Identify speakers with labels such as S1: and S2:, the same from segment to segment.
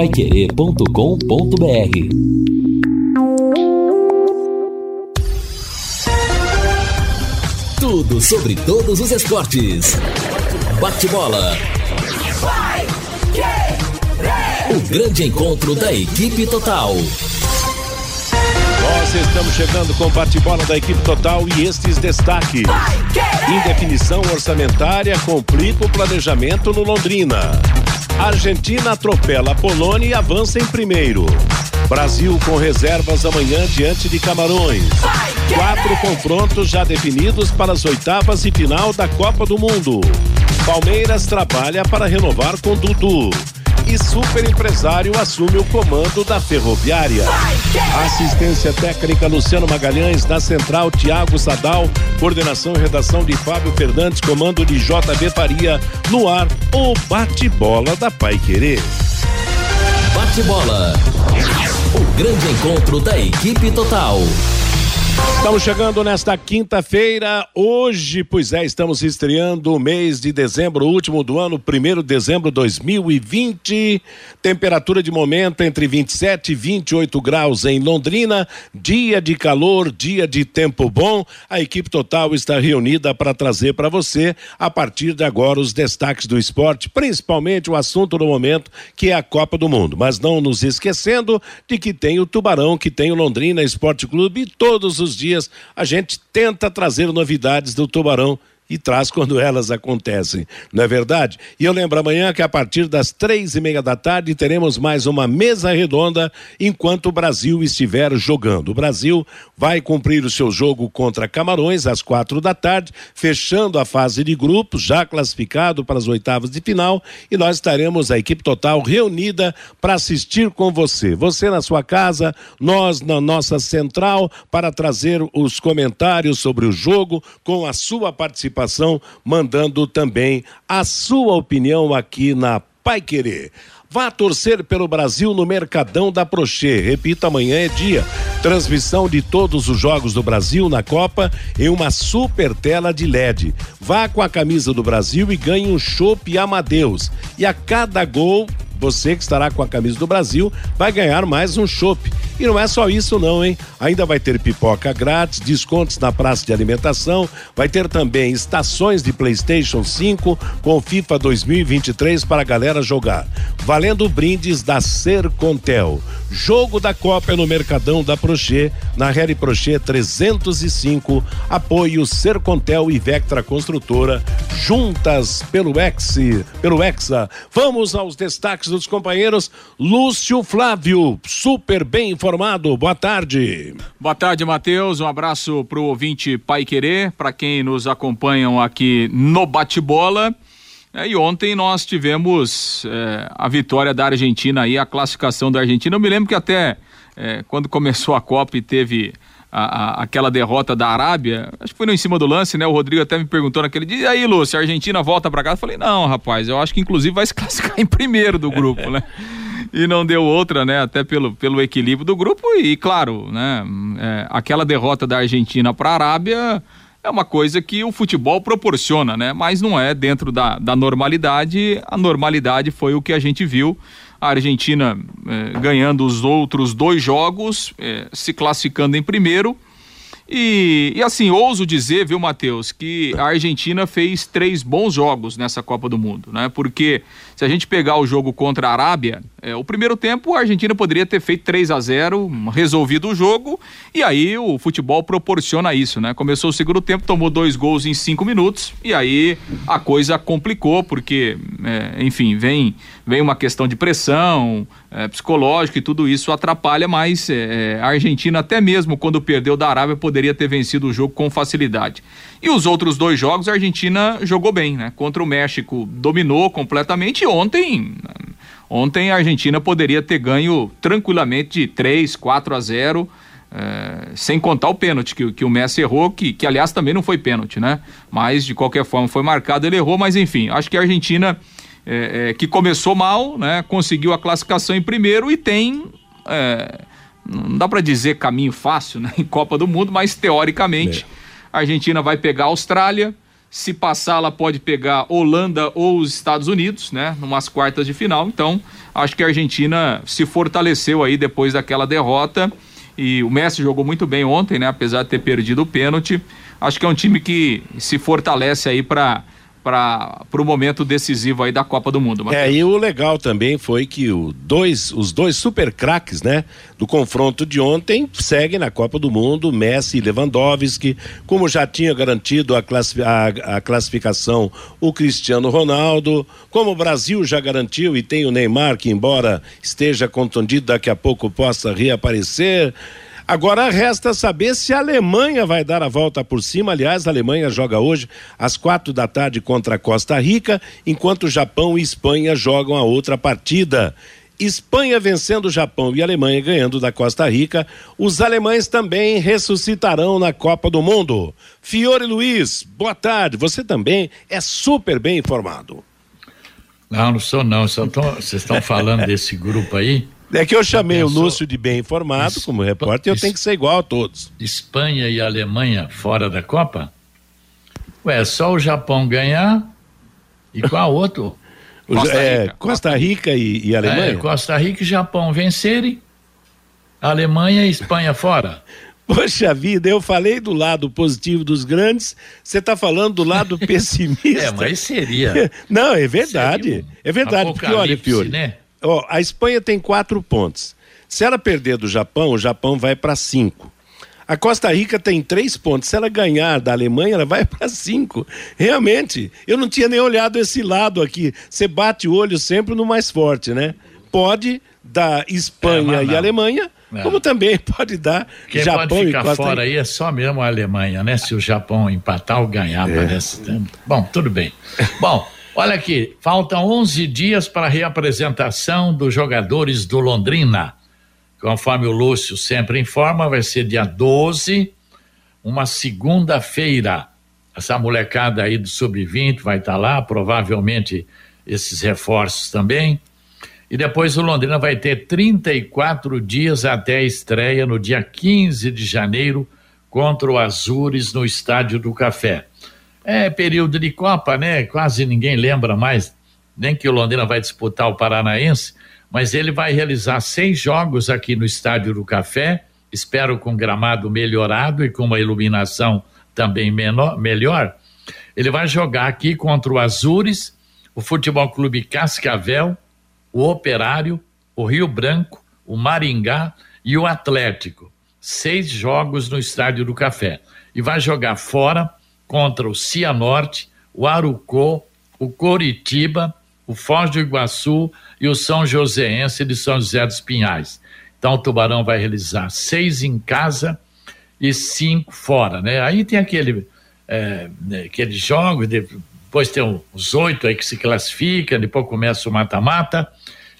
S1: paiquerê.com.br Tudo sobre todos os esportes. Bate-bola. O grande encontro da equipe total.
S2: Nós estamos chegando com o bate-bola da equipe total e estes destaques. Indefinição orçamentária complica o planejamento no Londrina. Argentina atropela a Polônia e avança em primeiro. Brasil com reservas amanhã diante de Camarões. Quatro confrontos já definidos para as oitavas e final da Copa do Mundo. Palmeiras trabalha para renovar com Dudu e super empresário assume o comando da ferroviária. Assistência técnica Luciano Magalhães, na central Tiago Sadal, coordenação e redação de Fábio Fernandes, comando de JB Faria, no ar o bate-bola da Pai Querer.
S1: Bate-bola. O grande encontro da equipe total.
S2: Estamos chegando nesta quinta-feira. Hoje, pois é, estamos estreando o mês de dezembro, último do ano, 1 de dezembro de 2020. Temperatura de momento entre 27 e 28 graus em Londrina. Dia de calor, dia de tempo bom. A equipe total está reunida para trazer para você, a partir de agora, os destaques do esporte, principalmente o assunto do momento, que é a Copa do Mundo. Mas não nos esquecendo de que tem o Tubarão, que tem o Londrina Esporte Clube todos os dias a gente tenta trazer novidades do Tubarão e traz quando elas acontecem, não é verdade? E eu lembro amanhã que a partir das três e meia da tarde teremos mais uma mesa redonda enquanto o Brasil estiver jogando. O Brasil vai cumprir o seu jogo contra Camarões às quatro da tarde, fechando a fase de grupos, já classificado para as oitavas de final, e nós estaremos a equipe total reunida para assistir com você. Você na sua casa, nós na nossa central, para trazer os comentários sobre o jogo com a sua participação participação, mandando também a sua opinião aqui na Pai Querer. Vá torcer pelo Brasil no Mercadão da Prochê. Repito, amanhã é dia. Transmissão de todos os jogos do Brasil na Copa em uma super tela de LED. Vá com a camisa do Brasil e ganhe um chopp Amadeus. E a cada gol você que estará com a camisa do Brasil vai ganhar mais um chopp. E não é só isso não, hein? Ainda vai ter pipoca grátis, descontos na praça de alimentação, vai ter também estações de PlayStation 5 com FIFA 2023 para a galera jogar. Valendo brindes da Sercontel. Jogo da Copa no Mercadão da Prochê, na Rede Prochê 305. Apoio Sercontel e Vectra Construtora, juntas pelo Ex, pelo Hexa. Vamos aos destaques dos companheiros. Lúcio Flávio, super bem informado. Boa tarde.
S3: Boa tarde, Matheus. Um abraço para o ouvinte Pai Querer, para quem nos acompanham aqui no Bate-Bola. É, e ontem nós tivemos é, a vitória da Argentina aí, a classificação da Argentina. Eu me lembro que até é, quando começou a Copa e teve a, a, aquela derrota da Arábia, acho que foi no em cima do lance, né? O Rodrigo até me perguntou naquele dia, e aí, Lúcio, a Argentina volta para casa? Eu falei, não, rapaz, eu acho que inclusive vai se classificar em primeiro do grupo, né? E não deu outra, né? Até pelo, pelo equilíbrio do grupo e, claro, né? É, aquela derrota da Argentina para a Arábia é uma coisa que o futebol proporciona, né? Mas não é dentro da, da normalidade. A normalidade foi o que a gente viu a Argentina eh, ganhando os outros dois jogos, eh, se classificando em primeiro. E, e, assim, ouso dizer, viu, Matheus, que a Argentina fez três bons jogos nessa Copa do Mundo, né? Porque se a gente pegar o jogo contra a Arábia, é, o primeiro tempo a Argentina poderia ter feito 3 a 0 resolvido o jogo, e aí o futebol proporciona isso, né? Começou o segundo tempo, tomou dois gols em cinco minutos, e aí a coisa complicou, porque, é, enfim, vem, vem uma questão de pressão é, psicológica e tudo isso atrapalha, mas é, a Argentina, até mesmo quando perdeu da Arábia, poderia ter vencido o jogo com facilidade. E os outros dois jogos a Argentina jogou bem, né? Contra o México dominou completamente ontem ontem a Argentina poderia ter ganho tranquilamente de 3, 4 a 0. É, sem contar o pênalti que, que o Messi errou, que, que aliás também não foi pênalti, né? Mas de qualquer forma foi marcado, ele errou, mas enfim, acho que a Argentina é, é, que começou mal, né? Conseguiu a classificação em primeiro e tem. Não dá para dizer caminho fácil né, em Copa do Mundo, mas teoricamente. É. A Argentina vai pegar a Austrália, Se passar, ela pode pegar Holanda ou os Estados Unidos, né? Numas quartas de final. Então, acho que a Argentina se fortaleceu aí depois daquela derrota. E o Messi jogou muito bem ontem, né? Apesar de ter perdido o pênalti. Acho que é um time que se fortalece aí para para o momento decisivo aí da Copa do Mundo.
S2: Mateus. É, e o legal também foi que o dois, os dois super craques, né, do confronto de ontem seguem na Copa do Mundo, Messi e Lewandowski, como já tinha garantido a, classifi a, a classificação o Cristiano Ronaldo, como o Brasil já garantiu e tem o Neymar que embora esteja contundido daqui a pouco possa reaparecer. Agora resta saber se a Alemanha vai dar a volta por cima. Aliás, a Alemanha joga hoje às quatro da tarde contra a Costa Rica, enquanto Japão e Espanha jogam a outra partida. Espanha vencendo o Japão e a Alemanha ganhando da Costa Rica, os alemães também ressuscitarão na Copa do Mundo. Fiore Luiz, boa tarde. Você também é super bem informado.
S4: Não, não sou não. Vocês estão falando desse grupo aí?
S2: É que eu chamei o Lúcio de bem informado es, como repórter e eu tenho que ser igual a todos.
S4: Espanha e Alemanha fora da Copa? Ué, só o Japão ganhar e qual outro?
S2: Costa é, Rica, é, Costa Rica e, e Alemanha? É,
S4: Costa Rica e Japão vencerem, Alemanha e Espanha fora.
S2: Poxa vida, eu falei do lado positivo dos grandes, você está falando do lado pessimista. é,
S4: mas seria.
S2: Não, é verdade. Um é verdade, porque olha, Fiore, né? Ó, a Espanha tem quatro pontos. Se ela perder do Japão, o Japão vai para cinco. A Costa Rica tem três pontos. Se ela ganhar da Alemanha, ela vai para cinco. Realmente, eu não tinha nem olhado esse lado aqui. Você bate o olho sempre no mais forte, né? Pode dar Espanha é, e Alemanha, é. como também pode dar
S4: Quem
S2: Japão
S4: pode ficar
S2: e Costa
S4: fora aí é só mesmo a Alemanha, né? Se o Japão empatar ou ganhar, é. parece. Bom, tudo bem. Bom. Olha aqui, faltam 11 dias para a reapresentação dos jogadores do Londrina. Conforme o Lúcio sempre informa, vai ser dia 12, uma segunda-feira. Essa molecada aí do sub-20 vai estar tá lá, provavelmente esses reforços também. E depois o Londrina vai ter 34 dias até a estreia no dia 15 de janeiro contra o Azures no Estádio do Café. É período de Copa, né? Quase ninguém lembra mais, nem que o Londrina vai disputar o Paranaense, mas ele vai realizar seis jogos aqui no Estádio do Café, espero com gramado melhorado e com uma iluminação também menor, melhor. Ele vai jogar aqui contra o Azures, o Futebol Clube Cascavel, o Operário, o Rio Branco, o Maringá e o Atlético. Seis jogos no Estádio do Café. E vai jogar fora contra o Cianorte, o Arucô, o Coritiba, o Foz do Iguaçu e o São Joséense de São José dos Pinhais. Então o Tubarão vai realizar seis em casa e cinco fora, né? Aí tem aquele, é, né, aquele jogo, depois tem os oito aí que se classificam, depois começa o mata-mata.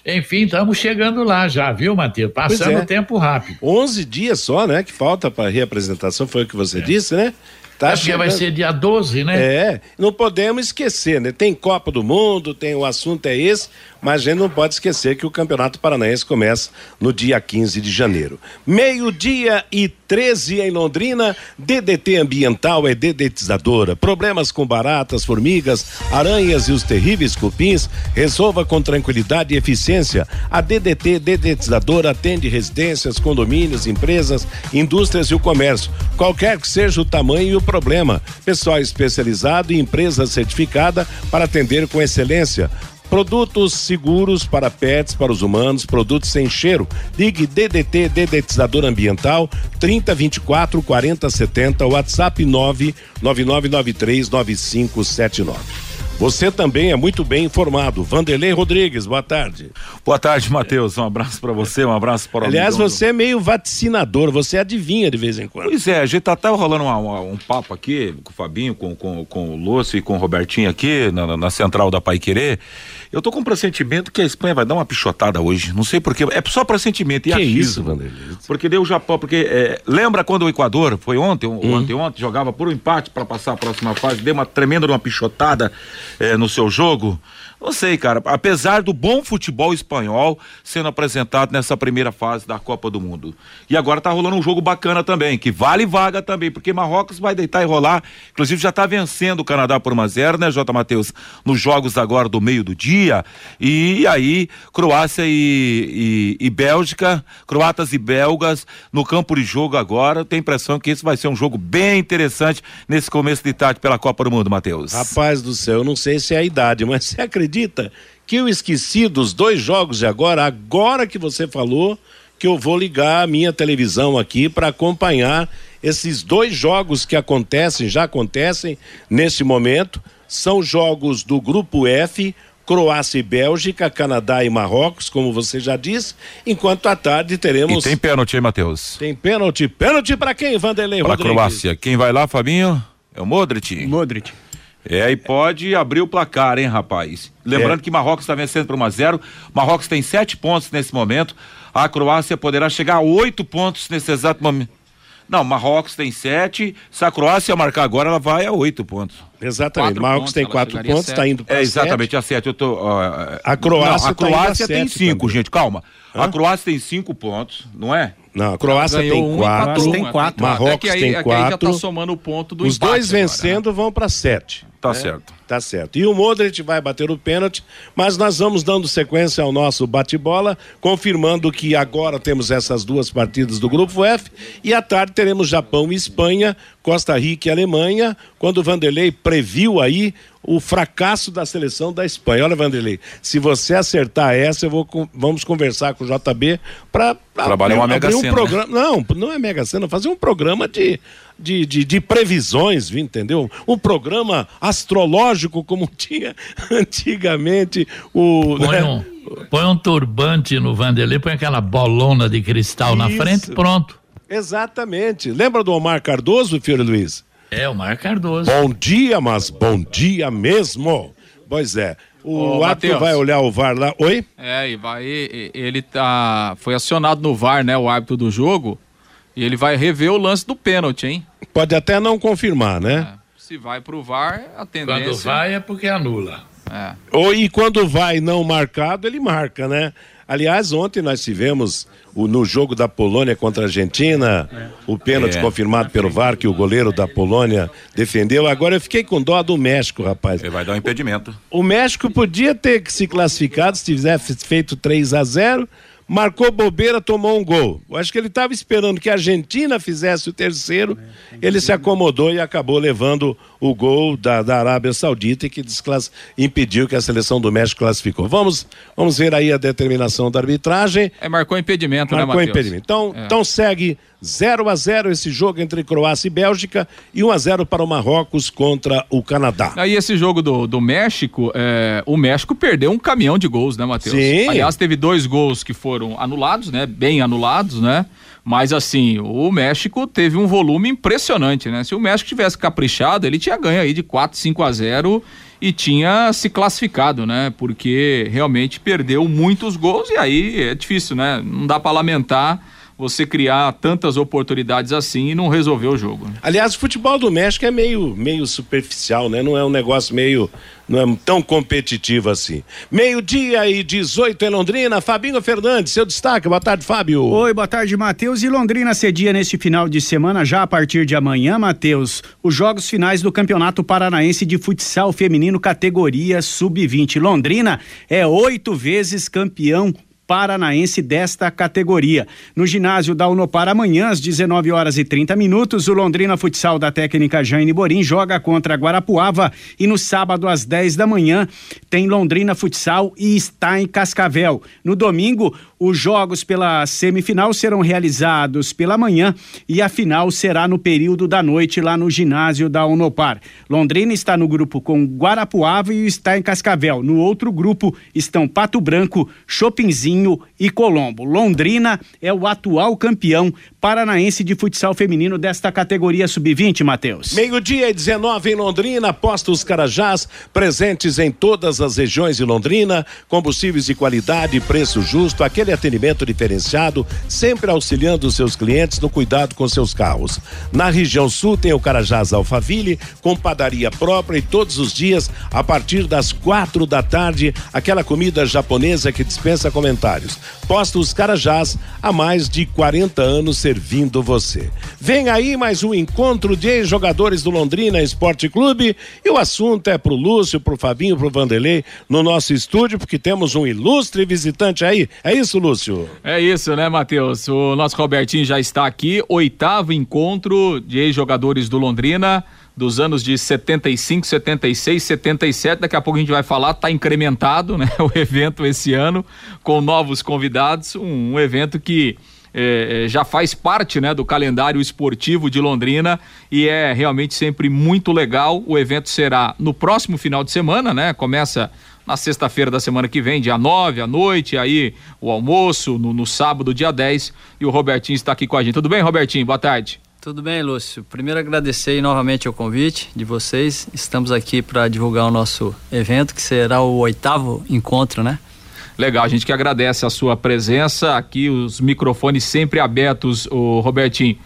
S4: Enfim, estamos chegando lá já, viu, Matheus? Passando o é. tempo rápido.
S2: 11 dias só, né? Que falta para a reapresentação, foi o que você é. disse, né?
S4: Tá Acho que vai ser dia 12, né?
S2: É, não podemos esquecer, né? Tem Copa do Mundo, tem o assunto é esse, mas a gente não pode esquecer que o Campeonato Paranaense começa no dia 15 de janeiro. Meio-dia e 13 em Londrina, DDT ambiental é dedetizadora. Problemas com baratas, formigas, aranhas e os terríveis cupins, resolva com tranquilidade e eficiência. A DDT dedetizadora atende residências, condomínios, empresas, indústrias e o comércio, qualquer que seja o tamanho e o problema. Pessoal especializado e empresa certificada para atender com excelência. Produtos seguros para pets, para os humanos, produtos sem cheiro. Ligue DDT Dedetizador Ambiental 3024 4070, WhatsApp 99993 9579. Você também é muito bem informado. Vanderlei Rodrigues, boa tarde.
S5: Boa tarde, Matheus. Um abraço para você, um abraço para o
S2: Aliás, você é meio vaticinador, você adivinha de vez em quando.
S5: Pois é, a gente tá até rolando uma, uma, um papo aqui com o Fabinho, com, com, com o Lúcio e com o Robertinho aqui na, na central da Pai Querer. Eu tô com um pressentimento que a Espanha vai dar uma pichotada hoje. Não sei porquê. É só pressentimento.
S2: E que achismo, isso, Vanderlei?
S5: Porque deu o Japão. Porque é, lembra quando o Equador foi ontem, hum. ontem, ontem, jogava por um empate para passar a próxima fase, deu uma tremenda uma pichotada é, no seu jogo. Não sei, cara. Apesar do bom futebol espanhol sendo apresentado nessa primeira fase da Copa do Mundo. E agora tá rolando um jogo bacana também, que vale vaga também, porque Marrocos vai deitar e rolar. Inclusive já tá vencendo o Canadá por 1 a 0 né, J. Matheus? Nos jogos agora do meio do dia. E aí, Croácia e, e, e Bélgica, croatas e belgas no campo de jogo agora. Tem impressão que esse vai ser um jogo bem interessante nesse começo de tarde pela Copa do Mundo, Matheus.
S2: Rapaz do céu, eu não sei se é a idade, mas você acredita acredita que eu esqueci dos dois jogos de agora, agora que você falou, que eu vou ligar a minha televisão aqui para acompanhar esses dois jogos que acontecem, já acontecem nesse momento, são jogos do grupo F, Croácia e Bélgica, Canadá e Marrocos, como você já disse, enquanto à tarde teremos.
S5: E tem pênalti, hein, Matheus?
S2: Tem pênalti. Pênalti para quem, Vanderlei
S5: Para Croácia. Quem vai lá, Fabinho? É o Modric?
S6: Modric.
S5: É, e pode abrir o placar, hein, rapaz? Lembrando é. que Marrocos está vencendo por 1 a 0 Marrocos tem sete pontos nesse momento. A Croácia poderá chegar a oito pontos nesse exato momento. Não, Marrocos tem sete. Se a Croácia marcar agora, ela vai a oito pontos.
S2: Exatamente. Quatro Marrocos pontos, tem quatro pontos, está indo para
S5: É exatamente, a sete. Eu tô, uh,
S2: a Croácia,
S5: não, a Croácia tá tem cinco, também. gente, calma. Hã? A Croácia tem cinco pontos, não é?
S2: Não, a Croácia tem
S3: um
S2: quatro.
S3: tem quatro.
S2: Marrocos
S3: é aí,
S2: tem
S3: é
S2: quatro.
S3: já tá somando o ponto do
S2: Os dois vencendo agora, né? vão para sete.
S5: Tá né? certo.
S2: Tá certo. E o Modric vai bater o pênalti, mas nós vamos dando sequência ao nosso bate-bola, confirmando que agora temos essas duas partidas do Grupo F e à tarde teremos Japão e Espanha, Costa Rica e Alemanha, quando o Vanderlei previu aí o fracasso da seleção da Espanha. Olha, Vanderlei, se você acertar essa, eu vou vamos conversar com o JB para
S5: trabalhar uma mega
S2: um
S5: cena,
S2: programa.
S5: Né?
S2: Não, não é mega cena, fazer um programa de de, de, de, previsões, entendeu? Um programa astrológico como tinha antigamente o.
S4: Põe, né? um, põe um turbante no Vanderlei, põe aquela bolona de cristal Isso. na frente, pronto.
S2: Exatamente. Lembra do Omar Cardoso, filho Luiz?
S4: É, Omar Cardoso.
S2: Bom dia, mas bom dia mesmo. Pois é. O Ô, árbitro vai olhar o VAR lá. Oi?
S3: É, e vai. Ele tá. Foi acionado no VAR, né? O árbitro do jogo. E ele vai rever o lance do pênalti, hein?
S2: Pode até não confirmar, né?
S3: É. Se vai pro VAR, a tendência.
S4: Quando vai é porque anula.
S2: É. Ou, e quando vai não marcado, ele marca, né? Aliás, ontem nós tivemos o, no jogo da Polônia contra a Argentina, o pênalti é. confirmado pelo VAR que o goleiro da Polônia defendeu. Agora eu fiquei com dó do México, rapaz.
S5: Ele vai dar um impedimento.
S2: O, o México podia ter se classificado se tivesse feito 3 a 0 marcou bobeira, tomou um gol. Eu acho que ele estava esperando que a Argentina fizesse o terceiro, ele se acomodou e acabou levando o gol da, da Arábia Saudita e que desclass... impediu que a seleção do México classificou. Vamos, vamos ver aí a determinação da arbitragem.
S3: É, marcou impedimento,
S2: marcou
S3: né, Marcou
S2: impedimento. Então, é. então segue 0 a 0 esse jogo entre Croácia e Bélgica e 1 a 0 para o Marrocos contra o Canadá.
S3: Aí esse jogo do, do México, é, o México perdeu um caminhão de gols, né, Matheus?
S2: Sim.
S3: Aliás, teve dois gols que foram anulados, né? Bem anulados, né? Mas assim, o México teve um volume impressionante, né? Se o México tivesse caprichado, ele tinha ganho aí de 4, 5 a 0 e tinha se classificado, né? Porque realmente perdeu muitos gols e aí é difícil, né? Não dá para lamentar você criar tantas oportunidades assim e não resolver o jogo. Né?
S2: Aliás, o futebol do México é meio, meio superficial, né? Não é um negócio meio. não é tão competitivo assim. Meio-dia e 18 em Londrina. Fabinho Fernandes, seu destaque. Boa tarde, Fábio.
S6: Oi, boa tarde, Matheus. E Londrina cedia neste final de semana, já a partir de amanhã, Matheus, os jogos finais do Campeonato Paranaense de Futsal Feminino, categoria Sub-20. Londrina é oito vezes campeão paranaense desta categoria. No ginásio da Unopar amanhã às 19 horas e 30 minutos, o Londrina Futsal da técnica Jane Borim joga contra Guarapuava e no sábado às 10 da manhã tem Londrina Futsal e está em Cascavel. No domingo, os jogos pela semifinal serão realizados pela manhã e a final será no período da noite lá no ginásio da Unopar. Londrina está no grupo com Guarapuava e está em Cascavel. No outro grupo estão Pato Branco, Chopinzinho e Colombo. Londrina é o atual campeão paranaense de futsal feminino desta categoria sub-20, Matheus.
S2: Meio-dia e 19 em Londrina, postos Carajás, presentes em todas as regiões de Londrina, combustíveis de qualidade, preço justo, aquele atendimento diferenciado, sempre auxiliando os seus clientes no cuidado com seus carros. Na região sul tem o Carajás Alfaville, com padaria própria e todos os dias, a partir das quatro da tarde, aquela comida japonesa que dispensa comentários. Postos Carajás, há mais de 40 anos servindo você. Vem aí mais um encontro de ex-jogadores do Londrina Esporte Clube e o assunto é pro Lúcio, pro Fabinho, pro Vanderlei no nosso estúdio, porque temos um ilustre visitante aí. É isso, Lúcio?
S3: É isso, né, Matheus? O nosso Robertinho já está aqui, oitavo encontro de ex-jogadores do Londrina dos anos de 75, 76, 77. Daqui a pouco a gente vai falar, está incrementado, né? O evento esse ano com novos convidados, um, um evento que é, é, já faz parte né, do calendário esportivo de Londrina e é realmente sempre muito legal. O evento será no próximo final de semana, né? Começa na sexta-feira da semana que vem, dia 9 à noite, aí o almoço, no, no sábado, dia 10, e o Robertinho está aqui com a gente. Tudo bem, Robertinho? Boa tarde.
S7: Tudo bem, Lúcio. Primeiro agradecer novamente o convite de vocês. Estamos aqui para divulgar o nosso evento, que será o oitavo encontro, né?
S3: Legal, a gente que agradece a sua presença aqui, os microfones sempre abertos, o Robertinho.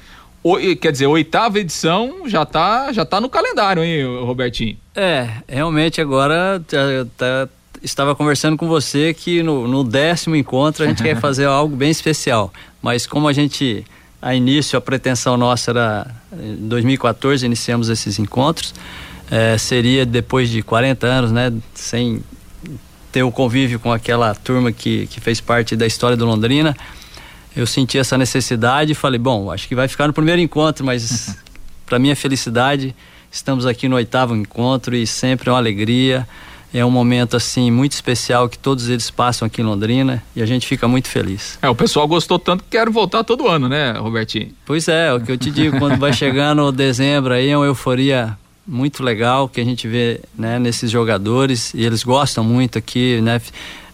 S3: O, quer dizer, oitava edição já tá, já tá no calendário, hein, Robertinho?
S7: É, realmente agora tá, tá, estava conversando com você que no, no décimo encontro a gente quer fazer algo bem especial. Mas como a gente, a início, a pretensão nossa era em 2014, iniciamos esses encontros, é, seria depois de 40 anos, né, sem ter o convívio com aquela turma que, que fez parte da história do Londrina, eu senti essa necessidade e falei, bom, acho que vai ficar no primeiro encontro, mas para minha felicidade, estamos aqui no oitavo encontro e sempre é uma alegria. É um momento assim muito especial que todos eles passam aqui em Londrina e a gente fica muito feliz.
S3: É, o pessoal gostou tanto que quer voltar todo ano, né, Robertinho?
S7: Pois é, o que eu te digo, quando vai chegando dezembro aí é uma euforia muito legal que a gente vê né, nesses jogadores e eles gostam muito aqui, né?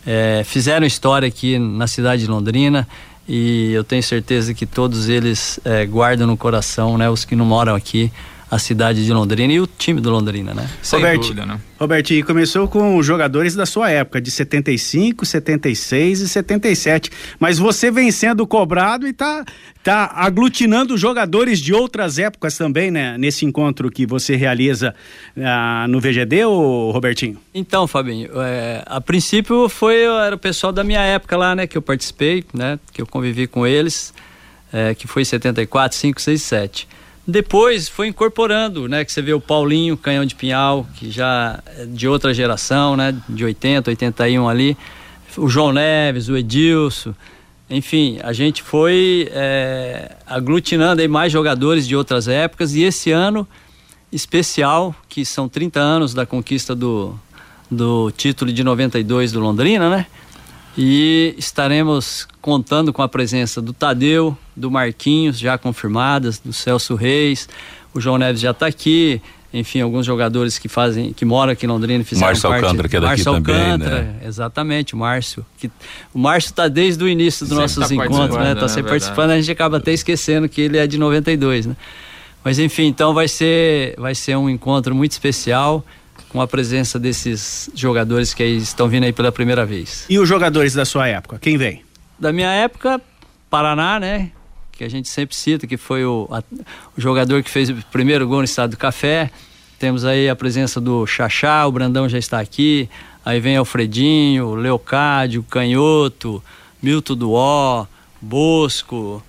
S7: É, fizeram história aqui na cidade de Londrina e eu tenho certeza que todos eles é, guardam no coração, né? Os que não moram aqui, a cidade de Londrina e o time do Londrina, né?
S6: Sem Robert, dúvida, né? Robertinho, começou com os jogadores da sua época, de 75, 76 e 77. Mas você vem sendo cobrado e tá, tá aglutinando jogadores de outras épocas também, né? Nesse encontro que você realiza ah, no VGD, ou Robertinho?
S7: Então, Fabinho, é, a princípio foi era o pessoal da minha época lá, né? Que eu participei, né? Que eu convivi com eles, é, que foi 74, 5, 6, 7. Depois foi incorporando, né? Que você vê o Paulinho, canhão de pinhal, que já é de outra geração, né? De 80, 81 ali. O João Neves, o Edilson. Enfim, a gente foi é, aglutinando aí mais jogadores de outras épocas e esse ano especial, que são 30 anos da conquista do, do título de 92 do Londrina, né? E estaremos contando com a presença do Tadeu, do Marquinhos, já confirmadas, do Celso Reis, o João Neves já está aqui, enfim, alguns jogadores que fazem, que moram aqui em Londrina fizeram
S5: Márcio
S7: parte.
S5: Alcântara, que é daqui
S7: Márcio
S5: também,
S7: Alcântara,
S5: né?
S7: exatamente, o Márcio. Que, o Márcio está desde o início dos
S3: Sempre
S7: nossos
S3: tá
S7: encontros, né? Está
S3: né?
S7: sempre
S3: Verdade.
S7: participando, a gente acaba até esquecendo que ele é de 92, né? Mas enfim, então vai ser, vai ser um encontro muito especial com a presença desses jogadores que aí estão vindo aí pela primeira vez.
S6: E os jogadores da sua época, quem vem?
S7: Da minha época, Paraná, né? Que a gente sempre cita, que foi o, a- o jogador que fez o primeiro gol no estado do Café. Temos aí a presença do Xaxá, o Brandão já está aqui. Aí vem Alfredinho, Leocádio, Canhoto, Milton Duó, Bosco,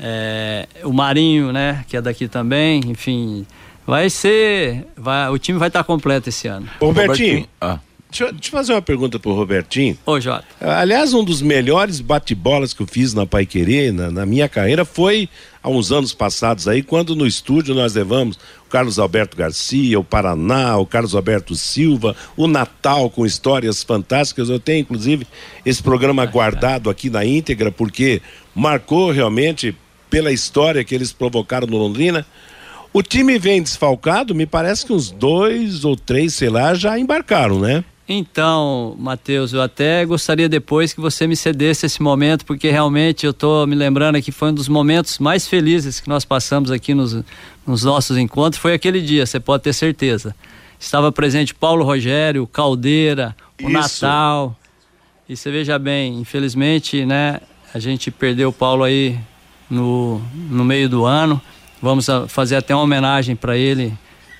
S7: é, o Marinho, né? Que é daqui também. Enfim, vai ser. Vai, o time vai estar completo esse ano.
S2: Ô, Robertinho,
S5: Ah,
S2: deixa, eu- deixa eu fazer uma pergunta pro Robertinho.
S7: Ô, Jota.
S2: Aliás, um dos melhores bate-bolas que eu fiz na Pai Querer, na, na minha carreira, foi há uns anos passados aí, quando no estúdio nós levamos o Carlos Alberto Garcia, o Paraná, o Carlos Alberto Silva, o Natal com histórias fantásticas. Eu tenho, inclusive, esse programa guardado aqui na íntegra, porque marcou realmente pela história que eles provocaram no Londrina. O time vem desfalcado, me parece que uns dois ou três, sei lá, já embarcaram, né?
S7: Então, Matheus, eu até gostaria depois que você me cedesse esse momento, porque realmente eu estou me lembrando que foi um dos momentos mais felizes que nós passamos aqui nos, nos nossos encontros. Foi aquele dia, você pode ter certeza. Estava presente Paulo Rogério, Caldeira, o
S2: Isso.
S7: Natal. E você veja bem, infelizmente, né, a gente perdeu o Paulo aí no, no meio do ano. Vamos fazer até uma homenagem para ele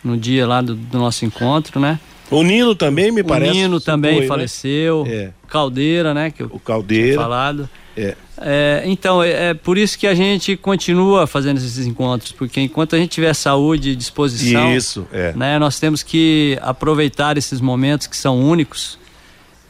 S7: no dia lá do, do nosso encontro, né?
S2: O Nino também me parece.
S7: o Nino também
S2: foi, né?
S7: faleceu.
S2: É.
S7: Caldeira, né? Que
S2: O
S7: tinha
S2: Caldeira.
S7: falado.
S2: É.
S7: É, então, é, é por isso que a gente continua fazendo esses encontros, porque enquanto a gente tiver saúde e disposição,
S2: Isso, é.
S7: né, nós temos que aproveitar esses momentos que são únicos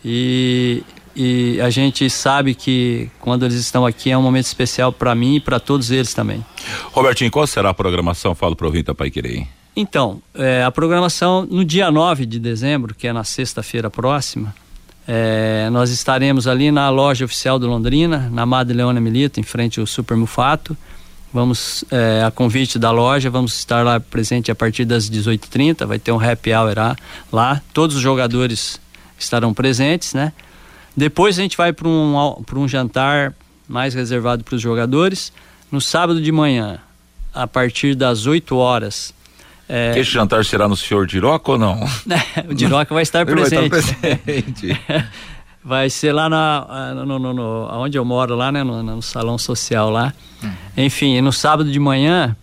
S7: e, e a gente sabe que quando eles estão aqui é um momento especial para mim e para todos eles também.
S5: Robertinho, qual será a programação? Fala pro ouvinte da Pai Querer.
S7: Então, é, a programação no dia 9 de dezembro, que é na sexta-feira próxima, é, nós estaremos ali na loja oficial do Londrina, na Madre Leona Milito, em frente ao Super Mufato. Vamos, é, a convite da loja, vamos estar lá presente a partir das 18h30, vai ter um happy hour lá. Todos os jogadores estarão presentes, né? Depois a gente vai para um, pra um jantar mais reservado para os jogadores. No sábado de manhã, a partir das 8 horas, é,
S5: Esse jantar será no senhor Diroca ou não?
S7: o Diroca vai estar
S5: Ele vai estar
S7: presente.
S5: presente.
S7: Vai ser lá na, ah, no, no, no- onde eu moro, lá, né? No, no salão social lá. Enfim, no sábado de manhã,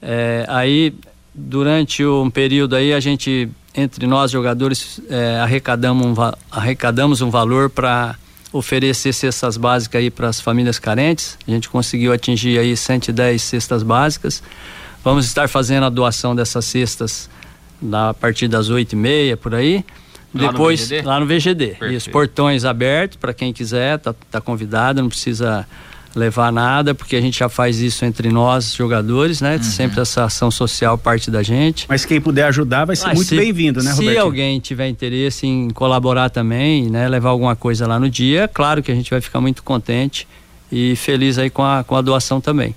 S7: é, aí durante um período aí a gente, entre nós jogadores, é, arrecadamos, um, arrecadamos um valor para oferecer cestas básicas aí para as famílias carentes. A gente conseguiu atingir aí 110 cestas básicas. Vamos estar fazendo a doação dessas cestas lá a partir das oito e meia por aí.
S3: Lá no
S7: Depois,
S3: VGD?
S7: lá no VGD.
S3: Perfeito.
S7: Isso, portões abertos para quem quiser, tá, tá convidado, não precisa levar nada, porque a gente já faz isso entre nós, jogadores, né?
S3: Uhum.
S7: Sempre essa ação social parte da gente.
S6: Mas quem puder ajudar vai ser
S7: Mas
S6: muito
S7: se-
S6: bem-vindo, né,
S7: Se
S6: Robertinho?
S7: alguém tiver interesse em colaborar também, né, levar alguma coisa lá no dia, claro que a gente vai ficar muito contente e feliz aí com a, com a doação também.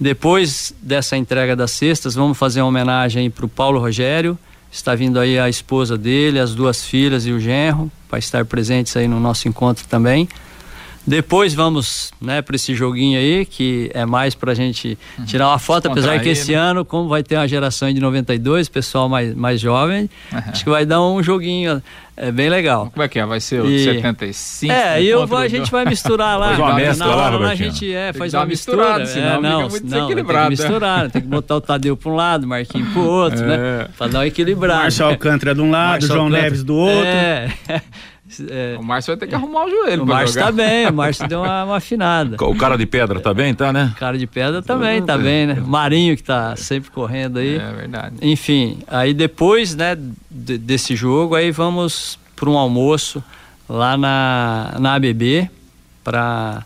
S7: Depois dessa entrega das cestas, vamos fazer uma homenagem para o Paulo Rogério. Está vindo aí a esposa dele, as duas filhas e o genro, para estar presentes aí no nosso encontro também. Depois vamos, né, para esse joguinho aí, que é mais pra gente tirar uma foto, apesar que esse
S3: né?
S7: ano, como vai ter uma geração de 92, pessoal mais, mais jovem, acho que vai dar um joguinho é bem legal.
S3: Como é que é? Vai ser o
S7: E-
S3: 75?
S7: É, e eu vou, a gente vai misturar lá.
S5: Faz uma
S7: na
S5: lá,
S7: a gente é, faz uma mistura.
S3: misturada, senão
S7: é,
S3: fica
S7: não,
S3: muito
S7: não, tem que
S3: desequilibrado, né?
S7: misturar, tem que botar o Tadeu para um lado, o Marquinho pro outro,
S3: É.
S7: né? Pra dar um equilibrado.
S6: Márcio Alcântara de um lado,
S7: Márcio
S6: João
S7: Alcântara.
S6: Neves do outro.
S7: É. É,
S3: O Márcio vai ter que arrumar o joelho
S7: o Márcio
S3: jogar.
S7: tá bem, o Márcio deu uma, uma afinada.
S5: O cara de pedra tá bem, tá, né?
S7: Cara de pedra também tá bem, né? O Marinho que tá sempre correndo aí.
S3: É verdade.
S7: Enfim, aí depois, né, de- desse jogo, aí vamos para um almoço lá na, na ABB para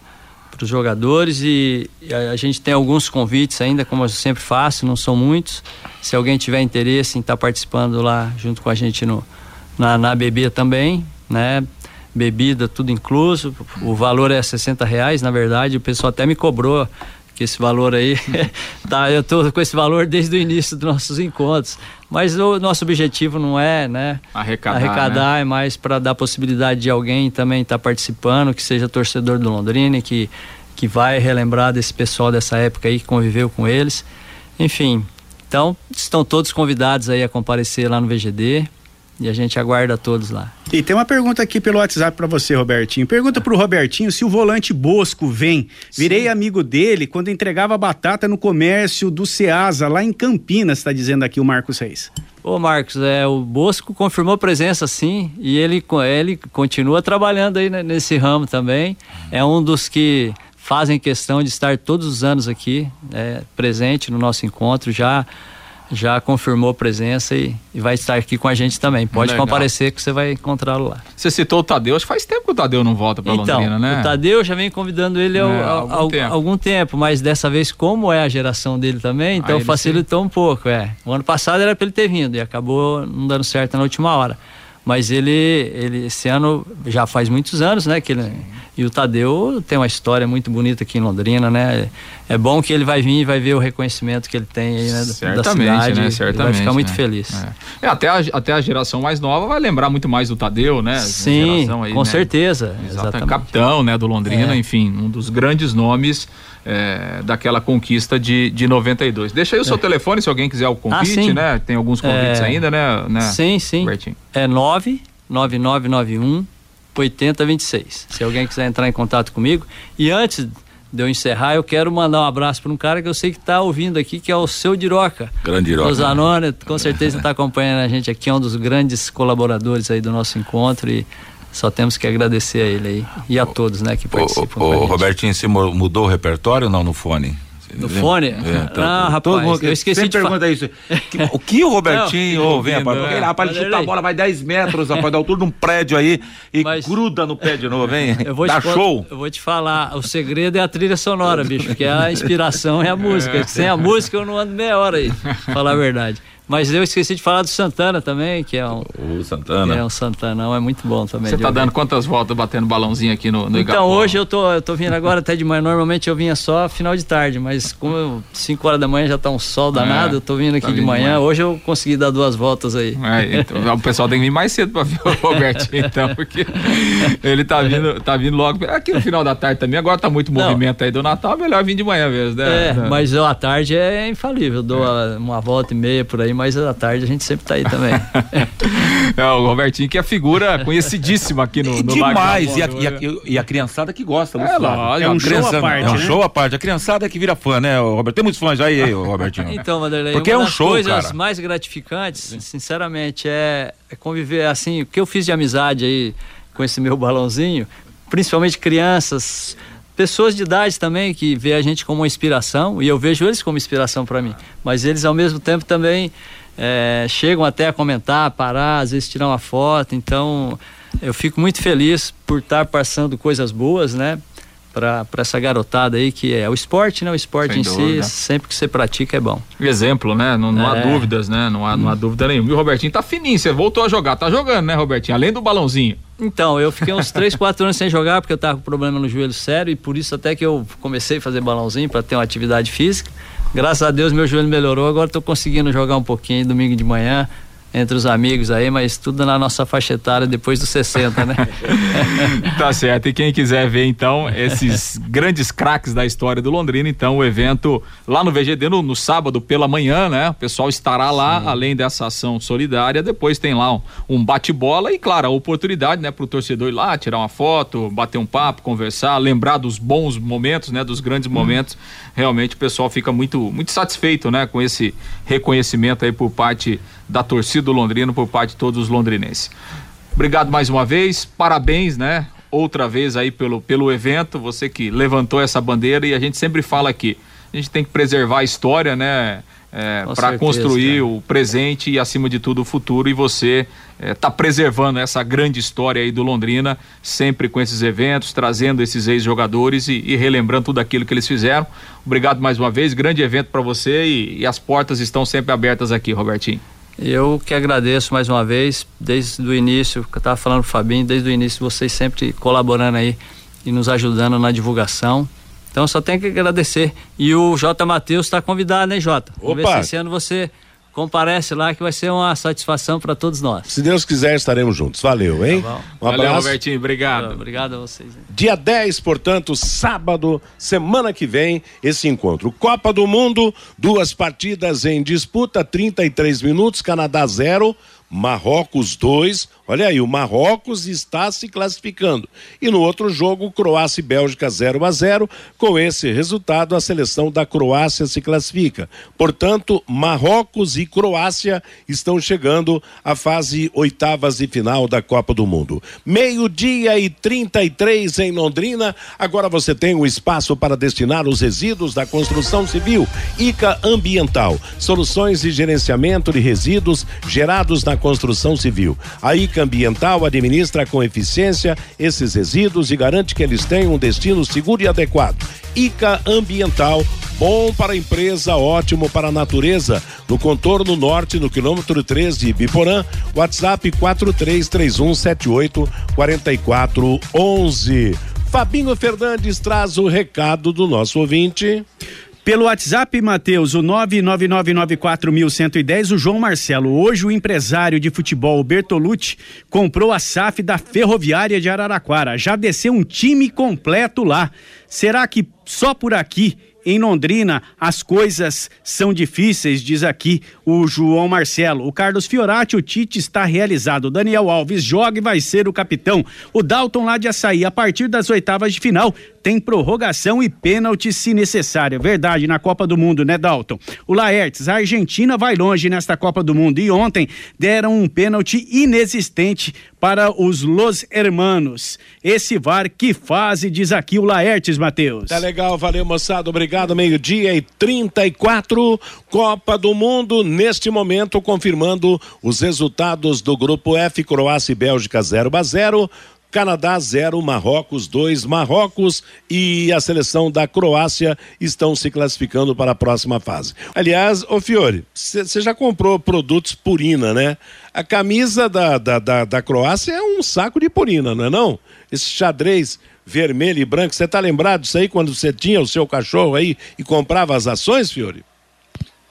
S7: os jogadores e, e a, a gente tem alguns convites ainda, como eu sempre faço, não são muitos. Se alguém tiver interesse em estar participando lá junto com a gente no, na, na ABB também, né? Bebida, tudo incluso. O valor é 60 reais, na verdade. O pessoal até me cobrou que esse valor aí tá eu tô com esse valor desde o início dos nossos encontros mas o nosso objetivo não é né
S3: Arrecadar,
S7: arrecadar é mais para dar possibilidade de alguém também estar participando que seja torcedor do Londrina que que vai relembrar desse pessoal dessa época aí que conviveu com eles enfim então estão todos convidados aí a comparecer lá no VGD e a gente aguarda todos lá
S6: E tem uma pergunta aqui pelo WhatsApp pra você, Robertinho. Pergunta pro Robertinho se o volante Bosco vem. Virei amigo dele quando entregava batata no comércio do Ceasa, lá em Campinas, tá dizendo aqui o Marcos Reis.
S7: Ô Marcos, é, o Bosco confirmou presença sim e ele, ele continua trabalhando aí ne- nesse ramo também. É um dos que fazem questão de estar todos os anos aqui, é, presente no nosso encontro, já já confirmou presença e, e vai estar aqui com a gente também. Pode
S3: Legal.
S7: comparecer que você vai encontrá-lo lá.
S3: Você citou o Tadeu, acho que faz tempo que o Tadeu não volta pra
S7: Então,
S3: Londrina, né?
S7: o Tadeu já vem convidando ele há
S3: É, algum tempo.
S7: algum tempo, mas dessa vez, como é a geração dele também, então facilitou um pouco, é. O ano passado era pra ele ter vindo e acabou não dando certo na última hora. Mas ele, ele esse ano já faz muitos anos, né? Que ele, e o Tadeu tem uma história muito bonita aqui em Londrina, né? É bom que ele vai vir e vai ver o reconhecimento que ele tem aí, né?
S3: Certamente,
S7: da cidade.
S3: né? Certamente.
S7: Vai ficar muito
S3: né?
S7: feliz.
S3: É. É, até, a, até a geração mais nova vai lembrar muito mais do Tadeu, né?
S7: Sim,
S3: aí,
S7: com
S3: né?
S7: certeza.
S3: Exatamente.
S7: Exatamente.
S3: Capitão, né, do Londrina,
S7: É.
S3: enfim, um dos grandes nomes é, daquela conquista de, de 92. Deixa aí o seu telefone se alguém quiser o convite,
S7: É. sim.
S3: né? Tem alguns convites
S7: É.
S3: ainda, né? né?
S7: Sim, sim.
S3: Bertinho?
S7: É 99991 8026. Se alguém quiser entrar em contato comigo. E antes de eu encerrar, eu quero mandar um abraço para um cara que eu sei que está ouvindo aqui, que é o seu Diroca.
S5: Grande Diroca.
S7: O Zanoni, com certeza está acompanhando a gente aqui, é um dos grandes colaboradores aí do nosso encontro e só temos que agradecer a ele aí e a todos, né, que participam.
S5: ô,
S7: gente.
S5: Robertinho, você mu- mudou o repertório ou não no fone?
S7: No fone? Ah, rapaz,
S5: todo mundo,
S7: eu esqueci
S5: sempre
S7: de
S5: pergunta isso. Que- o que o Robertinho
S3: Não,
S5: ouve, rapaz?
S3: é.
S5: Porque ele, rapaz, ele chuta a bola, vai 10 metros, rapaz, da altura de um prédio aí e
S7: Mas-
S5: gruda no pé de novo, hein?
S7: Eu vou,
S5: Dá
S7: te,
S5: show.
S7: eu vou te falar, o segredo é a trilha sonora, bicho, porque a inspiração é a música. Sem a música eu não ando meia hora aí, pra falar a verdade. Mas eu esqueci de falar do Santana também, que é um,
S5: O
S7: que
S5: Santana.
S7: é um Santanão, é muito bom também.
S3: Você
S7: de
S3: tá dando quantas voltas batendo balãozinho aqui no, no
S7: Então
S3: Igapó?
S7: hoje eu tô, eu tô vindo agora até de manhã, normalmente eu vinha só final de tarde, mas como 5 horas da manhã já tá um sol danado,
S3: É,
S7: eu tô vindo aqui
S3: tá
S7: de
S3: vindo
S7: manhã,
S3: demais.
S7: hoje eu consegui dar duas voltas aí.
S3: É, então, o pessoal tem que vir mais cedo pra ver o Robertinho, então, porque ele tá vindo, tá vindo logo. Aqui no final da tarde também, agora tá muito
S7: Não.
S3: movimento aí do Natal, é melhor vir de manhã mesmo, né?
S7: É, mas ó, à tarde é infalível, eu dou a- uma volta e meia por aí, mas à tarde a gente sempre tá aí também.
S3: É, o Robertinho que é figura conhecidíssima aqui no, no
S5: Demais, e a,
S3: da
S5: e, a,
S3: Bola,
S5: e a criançada que gosta,
S3: É, lógico.
S6: É um show à parte,
S5: É um
S6: né?
S5: show à parte. A criançada é que vira fã, né, Roberto? Tem muitos fãs aí, Robertinho.
S7: Então, Vanderlei,
S5: Porque
S7: uma
S5: é um
S7: das
S5: show,
S7: coisas
S5: cara.
S7: mais gratificantes, sinceramente, é, é conviver assim, o que eu fiz de amizade aí com esse meu balãozinho, principalmente crianças, pessoas de idade também que vê a gente como uma inspiração e eu vejo eles como inspiração para mim, mas eles ao mesmo tempo também é, chegam até a comentar, parar, às vezes tirar uma foto, então eu fico muito feliz por estar passando coisas boas, né? Para essa garotada aí que é o esporte, né? O esporte
S3: Sem
S7: em
S3: dúvida.
S7: si, sempre que você pratica é bom.
S3: Exemplo, né? Não, não há
S7: É.
S3: dúvidas, né? Não há, não há dúvida nenhuma. E o Robertinho tá fininho, você voltou a jogar. Tá jogando, né, Robertinho? Além do balãozinho.
S7: Então, eu fiquei uns 3, 4 anos sem jogar porque eu tava com problema no joelho sério e por isso até que eu comecei a fazer balãozinho para ter uma atividade física. Graças a Deus meu joelho melhorou, agora tô conseguindo jogar um pouquinho domingo de manhã entre os amigos aí, mas tudo na nossa faixa etária depois dos 60, né?
S3: Tá certo. E quem quiser ver, então, esses grandes craques da história do Londrina, então, o evento lá no VGD no, no sábado pela manhã, né? O pessoal estará lá, além dessa ação solidária. Depois tem lá um, um bate-bola e, claro, a oportunidade, né, pro torcedor ir lá, tirar uma foto, bater um papo, conversar, lembrar dos bons momentos, né? Dos grandes momentos. Realmente o pessoal fica muito, muito satisfeito, né? Com esse reconhecimento aí por parte da torcida do Londrina, por parte de todos os londrinenses. Obrigado mais uma vez, parabéns, né? Outra vez aí pelo, pelo evento, você que levantou essa bandeira e a gente sempre fala aqui, a gente tem que preservar a história, né?
S7: Com
S3: para construir
S7: cara.
S3: o presente e acima de tudo o futuro e você está preservando essa grande história aí do Londrina, sempre com esses eventos, trazendo esses ex-jogadores e, e relembrando tudo aquilo que eles fizeram. Obrigado mais uma vez, grande evento para você e, e as portas estão sempre abertas aqui, Robertinho.
S7: Eu que agradeço mais uma vez, desde o início, que eu estava falando pro Fabinho, desde o início vocês sempre colaborando aí e nos ajudando na divulgação. Então só tenho que agradecer. E o J. Matheus está convidado, né, Jota? Vamos ver
S2: Opa!
S7: se esse ano você comparece lá, que vai ser uma satisfação para todos nós.
S2: Se Deus quiser, estaremos juntos. Valeu, hein?
S7: Tá.
S2: Um
S3: Valeu,
S2: abraço.
S3: Robertinho, obrigado.
S7: Obrigado a vocês. hein?
S2: Dia 10, portanto, sábado, semana que vem, esse encontro. Copa do Mundo, duas partidas em disputa, 33 minutos, Canadá 0, Marrocos 2. Olha aí, o Marrocos está se classificando. E no outro jogo, Croácia e Bélgica 0 a 0. Com esse resultado, a seleção da Croácia se classifica. Portanto, Marrocos e Croácia estão chegando à fase oitavas de final da Copa do Mundo. Meio-dia e 33 em Londrina. Agora você tem um espaço para destinar os resíduos da construção civil. ICA Ambiental. Soluções de gerenciamento de resíduos gerados na construção civil. A ICA Ambiental administra com eficiência esses resíduos e garante que eles tenham um destino seguro e adequado. ICA Ambiental Bom para a empresa, ótimo para a natureza. No contorno norte, no quilômetro 3 de Biporã, WhatsApp 4331784411. Fabinho Fernandes traz o recado do nosso ouvinte.
S6: Pelo WhatsApp, Matheus, o 99994110, o João Marcelo. Hoje o empresário de futebol Bertolucci comprou a SAF da Ferroviária de Araraquara. Já desceu um time completo lá. Será que só por aqui em Londrina as coisas são difíceis, diz aqui o João Marcelo. O Carlos Fiorati, o Tite está realizado. O Daniel Alves joga e vai ser o capitão. O Dalton lá de Açaí, a partir das oitavas de final, tem prorrogação e pênalti se necessário. Verdade, na Copa do Mundo, né, Dalton? O Laertes, a Argentina vai longe nesta Copa do Mundo e ontem deram um pênalti inexistente para os Los Hermanos. Esse VAR que fase, diz aqui o Laertes, Matheus.
S2: Tá legal, valeu moçada, obrigado. Meio-dia e 34, Copa do Mundo, neste momento confirmando os resultados do grupo F, Croácia e Bélgica 0 a 0. Canadá 0, Marrocos 2. Marrocos e a seleção da Croácia estão se classificando para a próxima fase. Aliás, ô Fiore, você já comprou produtos Purina, né? A camisa da, da, da, da Croácia é um saco de Purina, não é não? Esse xadrez vermelho e branco, você tá lembrado disso aí quando você tinha o seu cachorro aí e comprava as ações, Fiore?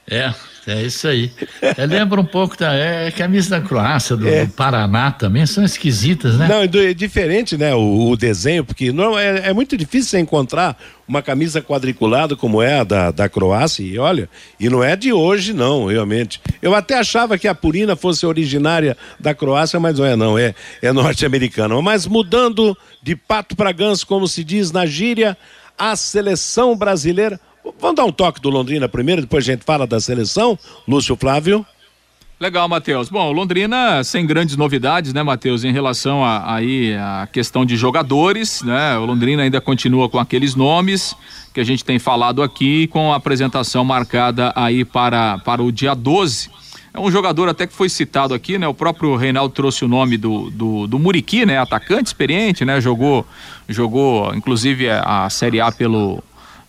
S4: É, é isso aí. É, lembra um pouco da é, camisa da Croácia, do, é. do, Paraná também, são esquisitas, né?
S2: Não, é diferente, né? O, o desenho, porque não, é, é, muito difícil você encontrar uma camisa quadriculada como é a da, da Croácia, e olha, e não é de hoje, não, realmente. Eu até achava que a Purina fosse originária da Croácia, mas não é, não, é, é norte-americana. Mas mudando de pato para ganso, como se diz na gíria, a seleção brasileira Vamos dar um toque do Londrina primeiro, depois a gente fala da seleção. Lúcio Flávio.
S3: Legal, Matheus. Bom, Londrina sem grandes novidades, né, Matheus, em relação a, aí a questão de jogadores, né? O Londrina ainda continua com aqueles nomes que a gente tem falado aqui, com a apresentação marcada aí para, para o dia 12. É um jogador até que foi citado aqui, né? O próprio Reinaldo trouxe o nome do, do, do Muriqui, né? Atacante experiente, né? Jogou, jogou inclusive a Série A pelo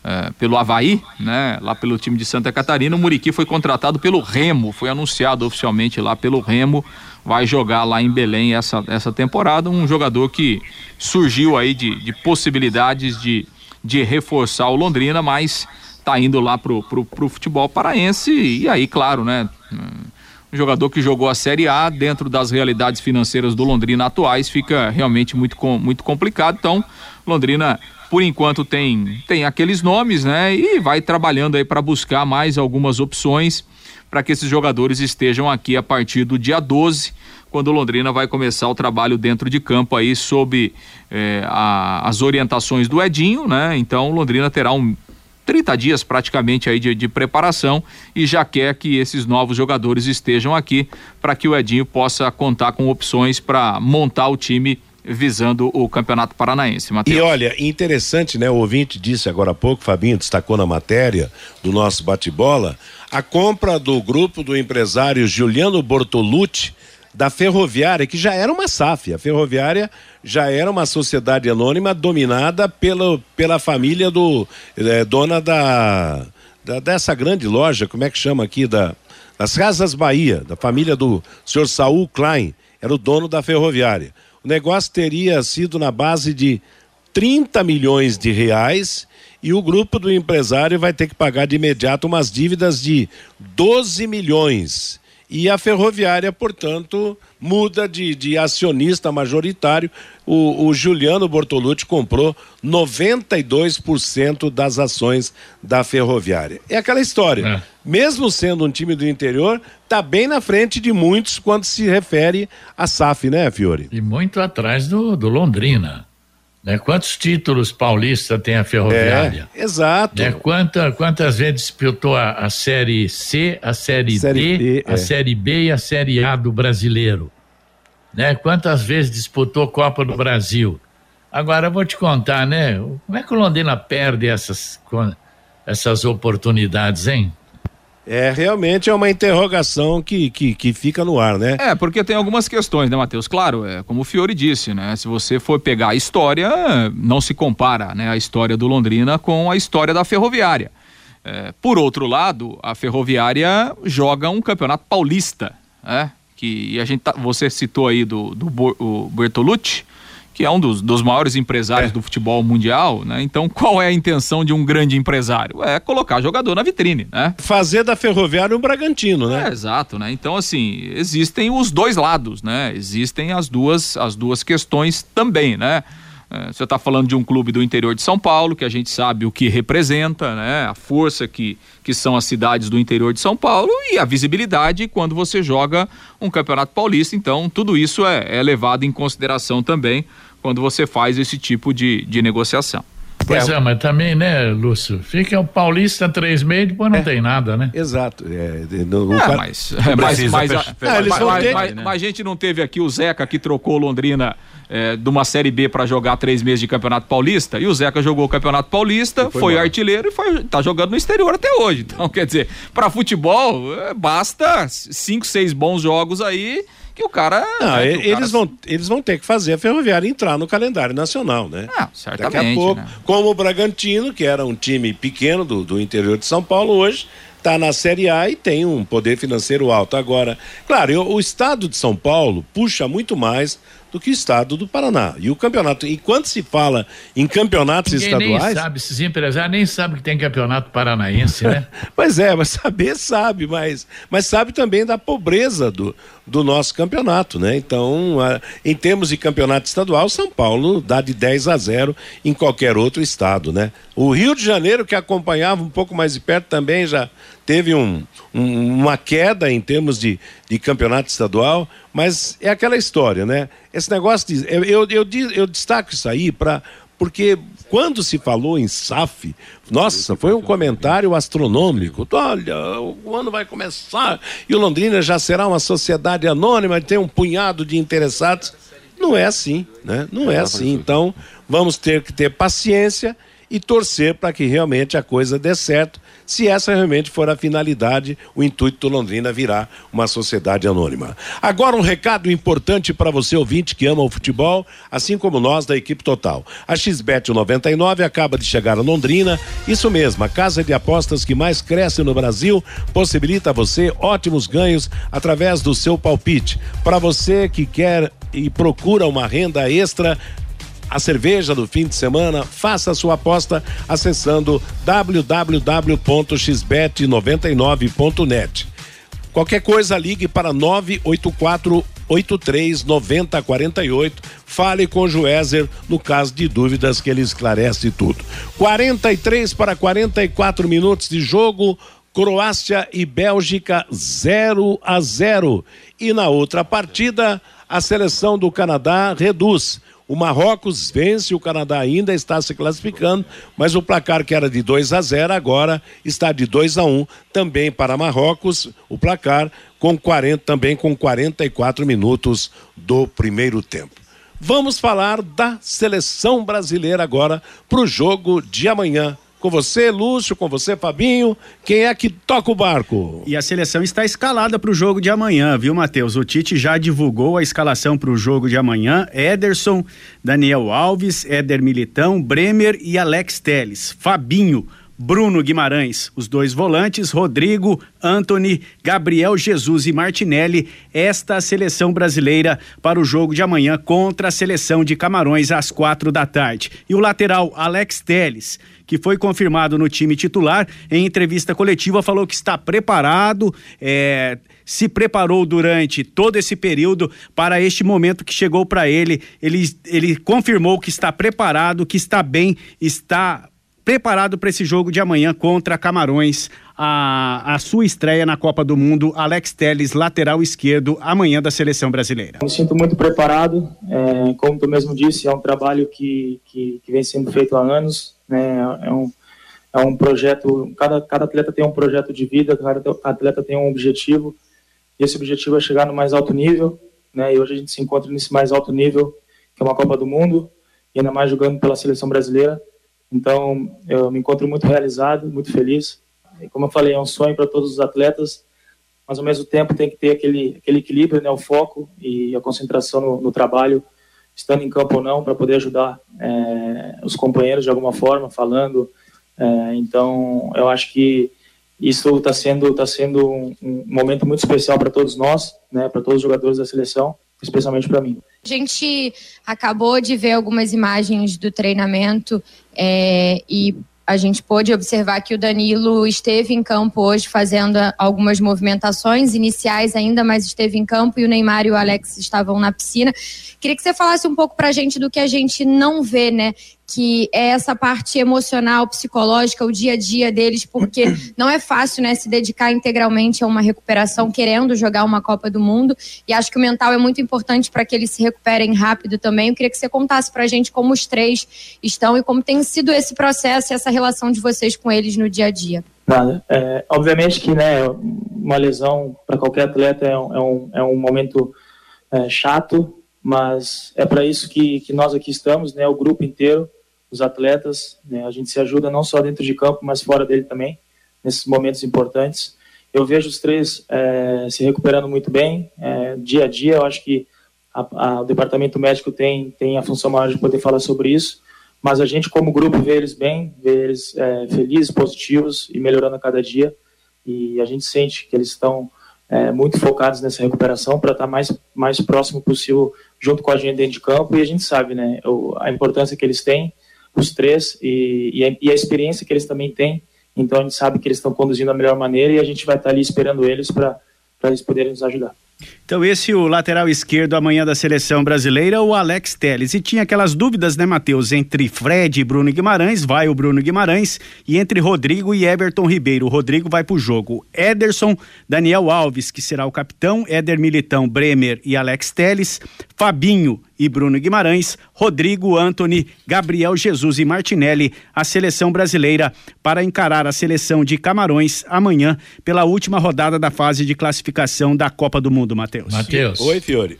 S3: é, pelo Havaí, né, lá pelo time de Santa Catarina. O Muriqui foi contratado pelo Remo, foi anunciado oficialmente lá pelo Remo, vai jogar lá em Belém essa, essa temporada. Um jogador que surgiu aí de, de possibilidades de, de reforçar o Londrina, mas tá indo lá pro, pro, pro futebol paraense. E aí, claro, né? Um jogador que jogou a Série A dentro das realidades financeiras do Londrina atuais fica realmente muito, muito complicado. Então, Londrina por enquanto tem tem aqueles nomes, né? E vai trabalhando aí para buscar mais algumas opções para que esses jogadores estejam aqui a partir do dia 12, quando Londrina vai começar o trabalho dentro de campo aí sob eh, a, as orientações do Edinho, né? Então Londrina terá um 30 dias praticamente aí de, de preparação e já quer que esses novos jogadores estejam aqui para que o Edinho possa contar com opções para montar o time visando o Campeonato Paranaense.
S2: E olha, interessante, né? O ouvinte disse agora há pouco, Fabinho destacou na matéria do nosso bate-bola, a compra do grupo do empresário Juliano Bortolucci da Ferroviária, que já era uma SAF. A Ferroviária já era uma sociedade anônima dominada pela, pela família do é, dona da, da, dessa grande loja, como é que chama aqui da das Casas Bahia, da família do senhor Saul Klein, era o dono da Ferroviária o negócio teria sido na base de 30 milhões de reais e o grupo do empresário vai ter que pagar de imediato umas dívidas de 12 milhões. E a ferroviária, portanto, muda de, de acionista majoritário. O, o, Juliano Bortolucci comprou 92% das ações da ferroviária. É aquela história. É. Mesmo sendo um time do interior, está bem na frente de muitos quando se refere a SAF, né, Fiore?
S4: E muito atrás do, do Londrina. Né? Quantos títulos paulista tem a Ferroviária?
S2: É, exato.
S4: Né? Quanta, quantas vezes disputou a, a, Série C, a Série, série D, a é. Série B e a Série A do brasileiro? Né? Quantas vezes disputou Copa do Brasil? Agora, eu vou te contar, né? Como é que o Londrina perde essas, essas oportunidades, hein?
S2: É, realmente é uma interrogação que, que, que, fica no ar, né?
S3: É, porque tem algumas questões, né, Matheus? Claro, é como o Fiore disse, né? Se você for pegar a história, não se compara, né, a história do Londrina com a história da Ferroviária. É, por outro lado, a Ferroviária joga um campeonato paulista, né? Que a gente tá, você citou aí do, do Bertolucci, que é um dos, dos maiores empresários é. do futebol mundial, né? Então, qual é a intenção de um grande empresário? É colocar jogador na vitrine, né?
S2: Fazer da Ferroviária um Bragantino, né?
S3: É, exato, né? Então, assim, existem os dois lados, né? Existem as duas, as duas questões também, né? É, você está falando de um clube do interior de São Paulo, que a gente sabe o que representa, né? a força que, que são as cidades do interior de São Paulo e a visibilidade quando você joga um campeonato paulista. Então, tudo isso é, é levado em consideração também quando você faz esse tipo de, de negociação.
S4: Pois é, é, mas também, né, Lúcio? Fica o Paulista três meses, depois não é, tem nada, né?
S2: Exato. É,
S3: no, é, cara... mas, é, mas, mas, mas, mas, mas, mas, a gente não teve aqui o Zeca que trocou Londrina é, de uma Série B para jogar três meses de Campeonato Paulista, e o Zeca jogou o Campeonato Paulista, foi, foi artilheiro e foi, tá jogando no exterior até hoje. Então, quer dizer, para futebol, é, basta cinco, seis bons jogos aí que o cara.
S2: Não, né, eles, cara... Vão, eles vão ter que fazer a Ferroviária entrar no calendário nacional, né?
S3: Ah, certamente. Daqui a pouco, né?
S2: como o Bragantino, que era um time pequeno do, do interior de São Paulo, hoje está na Série A e tem um poder financeiro alto. Agora, claro, eu, o estado de São Paulo puxa muito mais do que o estado do Paraná. E o campeonato, e quando se fala em campeonatos Ninguém estaduais.
S4: Nem sabe, esses empresários nem sabem que tem campeonato paranaense, né?
S2: pois é, mas saber sabe, mas, mas sabe também da pobreza do, do nosso campeonato, né? Então, a, em termos de campeonato estadual, São Paulo dá de 10 a 0 em qualquer outro estado, né? O Rio de Janeiro, que acompanhava um pouco mais de perto, também já teve um, um, uma queda em termos de, de campeonato estadual, mas é aquela história, né? Esse negócio de. Eu, eu, eu, eu destaco isso aí para. Porque quando se falou em SAF, nossa, foi um comentário astronômico. Olha, o ano vai começar e o Londrina já será uma sociedade anônima, tem um punhado de interessados. Não é assim, né? Não é assim. Então, vamos ter que ter paciência e torcer para que realmente a coisa dê certo se essa realmente for a finalidade, o intuito do Londrina virar uma sociedade anônima. Agora um recado importante para você ouvinte que ama o futebol, assim como nós da equipe total. A XBet 99 acaba de chegar a Londrina, isso mesmo, a casa de apostas que mais cresce no Brasil, possibilita a você ótimos ganhos através do seu palpite. Para você que quer e procura uma renda extra, a cerveja do fim de semana, faça sua aposta acessando www.xbet99.net. Qualquer coisa, ligue para 984 83 90 48. Fale com o Joézer no caso de dúvidas que ele esclarece tudo. 43 para 44 minutos de jogo. Croácia e Bélgica 0 a 0. E na outra partida, a seleção do Canadá reduz o Marrocos vence, o Canadá ainda está se classificando, mas o placar que era de 2 a 0 agora está de 2 a 1 um, também para Marrocos, o placar com 40 também com 44 minutos do primeiro tempo. Vamos falar da seleção brasileira agora para o jogo de amanhã com você, Lúcio, com você, Fabinho. Quem é que toca o barco?
S6: E a seleção está escalada para o jogo de amanhã, viu, Matheus? O Tite já divulgou a escalação para o jogo de amanhã: Ederson, Daniel Alves, Éder Militão, Bremer e Alex Teles. Fabinho. Bruno Guimarães, os dois volantes, Rodrigo, Anthony, Gabriel Jesus e Martinelli, esta seleção brasileira para o jogo de amanhã contra a seleção de Camarões às quatro da tarde. E o lateral Alex Teles que foi confirmado no time titular, em entrevista coletiva falou que está preparado, é, se preparou durante todo esse período para este momento que chegou para ele. ele. Ele confirmou que está preparado, que está bem, está preparado para esse jogo de amanhã contra Camarões. A, a sua estreia na Copa do Mundo, Alex Teles, lateral esquerdo, amanhã da seleção brasileira.
S8: Me sinto muito preparado, é, como tu mesmo disse, é um trabalho que, que, que vem sendo feito há anos né? É um, é um projeto, cada, cada atleta tem um projeto de vida, cada atleta tem um objetivo, e esse objetivo é chegar no mais alto nível, né? E hoje a gente se encontra nesse mais alto nível, que é uma Copa do Mundo, e ainda mais jogando pela seleção brasileira. Então, eu me encontro muito realizado, muito feliz. E como eu falei, é um sonho para todos os atletas, mas ao mesmo tempo tem que ter aquele, aquele equilíbrio, né, o foco e a concentração no, no trabalho estando em campo ou não, para poder ajudar é, os companheiros de alguma forma, falando, É, então, eu acho que isso está sendo, tá sendo um, um, momento muito especial para todos nós, né, para todos os jogadores da seleção, especialmente para mim.
S9: A gente acabou de ver algumas imagens do treinamento é, e a gente pôde observar que o Danilo esteve em campo hoje fazendo algumas movimentações iniciais ainda, mas esteve em campo e o Neymar e o Alex estavam na piscina. Queria que você falasse um pouco para a gente do que a gente não vê, né? Que é essa parte emocional, psicológica, o dia a dia deles, porque não é fácil, né, se dedicar integralmente a uma recuperação, querendo jogar uma Copa do Mundo. E acho que o mental é muito importante para que eles se recuperem rápido também. Eu queria que você contasse para a gente como os três estão e como tem sido esse processo e essa relação de vocês com eles no dia a dia.
S8: Nada. É, obviamente que, né, uma lesão para qualquer atleta é um, é um, é um momento é, chato, mas é para isso que, que nós aqui estamos, né, o grupo inteiro, os atletas, né, a gente se ajuda não só dentro de campo, mas fora dele também, nesses momentos importantes. Eu vejo os três é, se recuperando muito bem, é, dia a dia, eu acho que a, a, o departamento médico tem, tem a função maior de poder falar sobre isso, mas a gente como grupo vê eles bem, vê eles é, felizes, positivos e melhorando a cada dia, e a gente sente que eles estão é, muito focados nessa recuperação para estar mais, mais próximo possível junto com a gente dentro de campo. E a gente sabe né, a importância que eles têm, os três, e, e, a, e a experiência que eles também têm. Então a gente sabe que eles estão conduzindo da melhor maneira e a gente vai estar ali esperando eles para eles poderem nos ajudar.
S6: Então, esse o lateral esquerdo amanhã da seleção brasileira, o Alex Teles. E tinha aquelas dúvidas, né, Matheus? Entre Fred e Bruno Guimarães, vai o Bruno Guimarães, e entre Rodrigo e Everton Ribeiro. O Rodrigo vai pro jogo. Ederson, Daniel Alves, que será o capitão, Éder Militão, Bremer e Alex Teles, Fabinho e Bruno Guimarães, Rodrigo, Anthony, Gabriel Jesus e Martinelli, a seleção brasileira para encarar a seleção de Camarões amanhã pela última rodada da fase de classificação da Copa do Mundo, Matheus.
S4: Matheus.
S2: Oi, Fiore.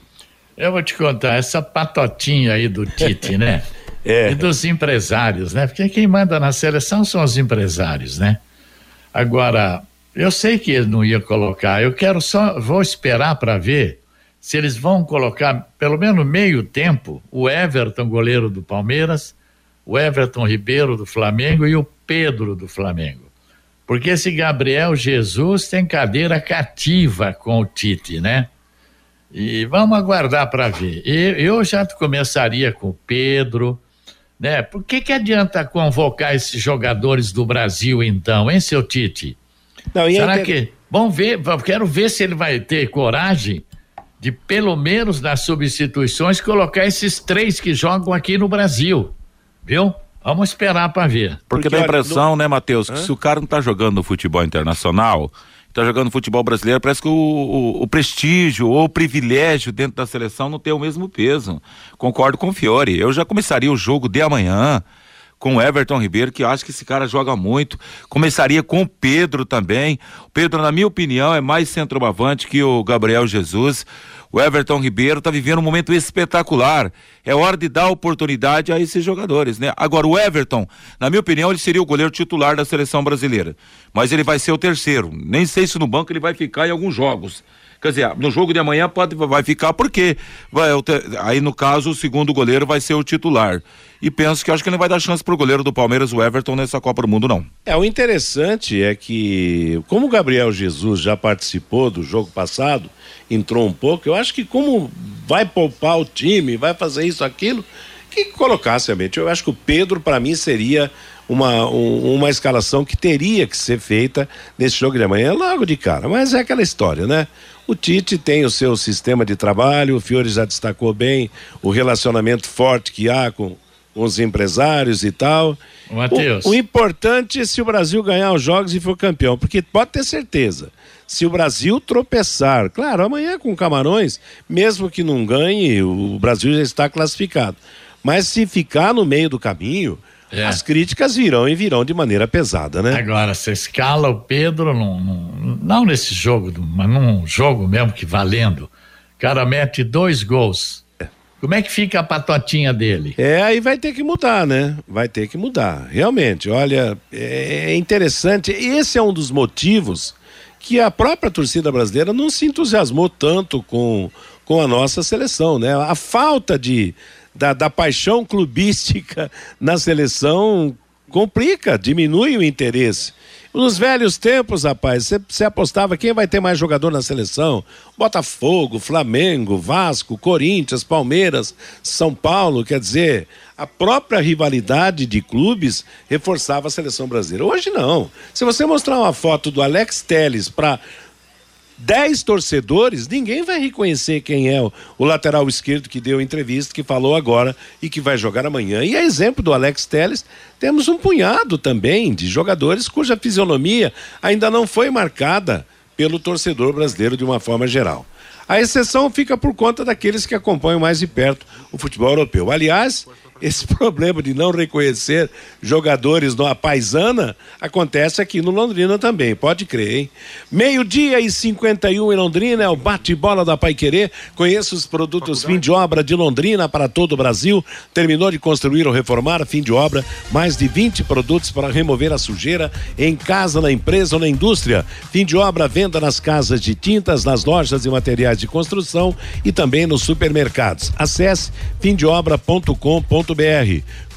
S4: Eu vou te contar, essa patotinha aí do Tite, né?
S2: É.
S4: E dos empresários, né? Porque quem manda na seleção são os empresários, né? Agora, eu sei que ele não ia colocar, eu quero só, vou esperar para ver se eles vão colocar pelo menos meio tempo o Everton, goleiro do Palmeiras, o Everton Ribeiro do Flamengo e o Pedro do Flamengo. Porque esse Gabriel Jesus tem cadeira cativa com o Tite, né? E vamos aguardar para ver. Eu, já começaria com o Pedro, né? Por que que adianta convocar esses jogadores do Brasil então, hein, seu Tite? Não, Será que vamos ver? Quero ver se ele vai ter coragem de pelo menos nas substituições colocar esses três que jogam aqui no Brasil, viu? Vamos esperar para ver.
S5: Porque, Porque dá a impressão, no... né, Matheus, que se o cara não tá jogando no futebol internacional, tá jogando futebol brasileiro, parece que o, o, o, prestígio ou o privilégio dentro da seleção não tem o mesmo peso. Concordo com o Fiore. Eu já começaria o jogo de amanhã com o Everton Ribeiro, que eu acho que esse cara joga muito. Começaria com o Pedro também. O Pedro, na minha opinião, é mais centroavante que o Gabriel Jesus. O Everton Ribeiro está vivendo um momento espetacular. É hora de dar oportunidade a esses jogadores, né? Agora, o Everton, na minha opinião, ele seria o goleiro titular da seleção brasileira. Mas ele vai ser o terceiro. Nem sei se no banco ele vai ficar em alguns jogos. Quer dizer, no jogo de amanhã pode, vai ficar porque vai, aí no caso o segundo goleiro vai ser o titular. E penso que acho que ele vai dar chance pro goleiro do Palmeiras, o Everton, nessa Copa do Mundo, não.
S2: É, o interessante é que, como o Gabriel Jesus já participou do jogo passado, entrou um pouco, eu acho que como vai poupar o time, vai fazer isso, aquilo, que colocasse a mente. Eu acho que o Pedro, para mim, seria uma, um, uma escalação que teria que ser feita nesse jogo de amanhã, logo de cara. Mas é aquela história, né? O Tite tem o seu sistema de trabalho, o Fiore já destacou bem o relacionamento forte que há com, os empresários e tal.
S4: Matheus.
S2: O, o importante é se o Brasil ganhar os jogos e for campeão, porque pode ter certeza, se o Brasil tropeçar, claro, amanhã com Camarões, mesmo que não ganhe, o Brasil já está classificado. Mas se ficar no meio do caminho, é. As críticas virão e virão de maneira pesada, né?
S4: Agora, você escala o Pedro, num, num, não nesse jogo, mas num jogo mesmo que valendo. O cara mete dois gols. Como é que fica a patotinha dele?
S2: É, aí vai ter que mudar, né? Vai ter que mudar. Realmente, olha, é interessante. Esse é um dos motivos que a própria torcida brasileira não se entusiasmou tanto com, com a nossa seleção, né? A falta de da, da paixão clubística na seleção complica, diminui o interesse. Nos velhos tempos, rapaz, você apostava quem vai ter mais jogador na seleção? Botafogo, Flamengo, Vasco, Corinthians, Palmeiras, São Paulo, quer dizer, a própria rivalidade de clubes reforçava a seleção brasileira. Hoje não. Se você mostrar uma foto do Alex Teles para 10 torcedores, ninguém vai reconhecer quem é o, o, lateral esquerdo que deu entrevista, que falou agora e que vai jogar amanhã. E a exemplo do Alex Teles, temos um punhado também de jogadores cuja fisionomia ainda não foi marcada pelo torcedor brasileiro de uma forma geral. A exceção fica por conta daqueles que acompanham mais de perto o futebol europeu. Aliás, esse problema de não reconhecer jogadores na paisana acontece aqui no Londrina também, pode crer, hein? Meio-dia e 51 em Londrina é o bate-bola da Pai Querer. Conheça os produtos fim de obra de Londrina para todo o Brasil. Terminou de construir ou reformar, fim de obra, mais de 20 produtos para remover a sujeira em casa, na empresa ou na indústria. Fim de obra, venda nas casas de tintas, nas lojas e materiais de construção e também nos supermercados. Acesse fimdeobra.com.br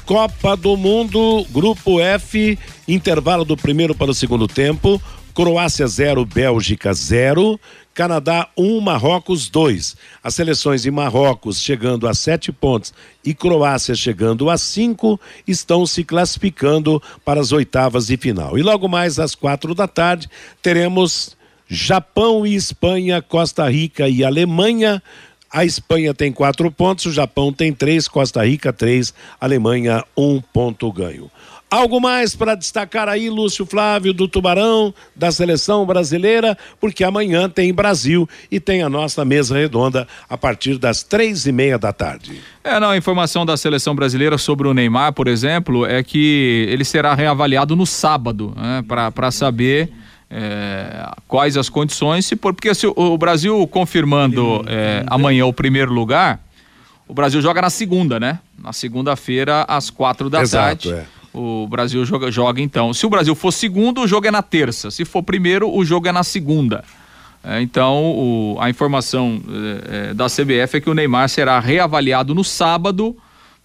S2: Copa do Mundo, Grupo F, intervalo do primeiro para o segundo tempo. Croácia 0, Bélgica 0. Canadá 1, um, Marrocos 2. As seleções de Marrocos chegando a sete pontos e Croácia chegando a cinco estão se classificando para as oitavas de final. E logo mais às quatro da tarde teremos Japão e Espanha, Costa Rica e Alemanha a Espanha tem quatro pontos, o Japão tem três, Costa Rica três, Alemanha um ponto ganho. Algo mais para destacar aí, Lúcio Flávio, do Tubarão, da seleção brasileira, porque amanhã tem Brasil e tem a nossa mesa redonda a partir das três e meia da tarde.
S3: É, não, a informação da seleção brasileira sobre o Neymar, por exemplo, é que ele será reavaliado no sábado, né, para saber é, quais as condições, se por, porque se o, o Brasil confirmando é, amanhã o primeiro lugar, o Brasil joga na segunda, né? Na segunda-feira, às quatro da
S2: Exato,
S3: tarde.
S2: É.
S3: O Brasil joga, joga então. Se o Brasil for segundo, o jogo é na terça. Se for primeiro, o jogo é na segunda. É, então, o, a informação é, é da CBF é que o Neymar será reavaliado no sábado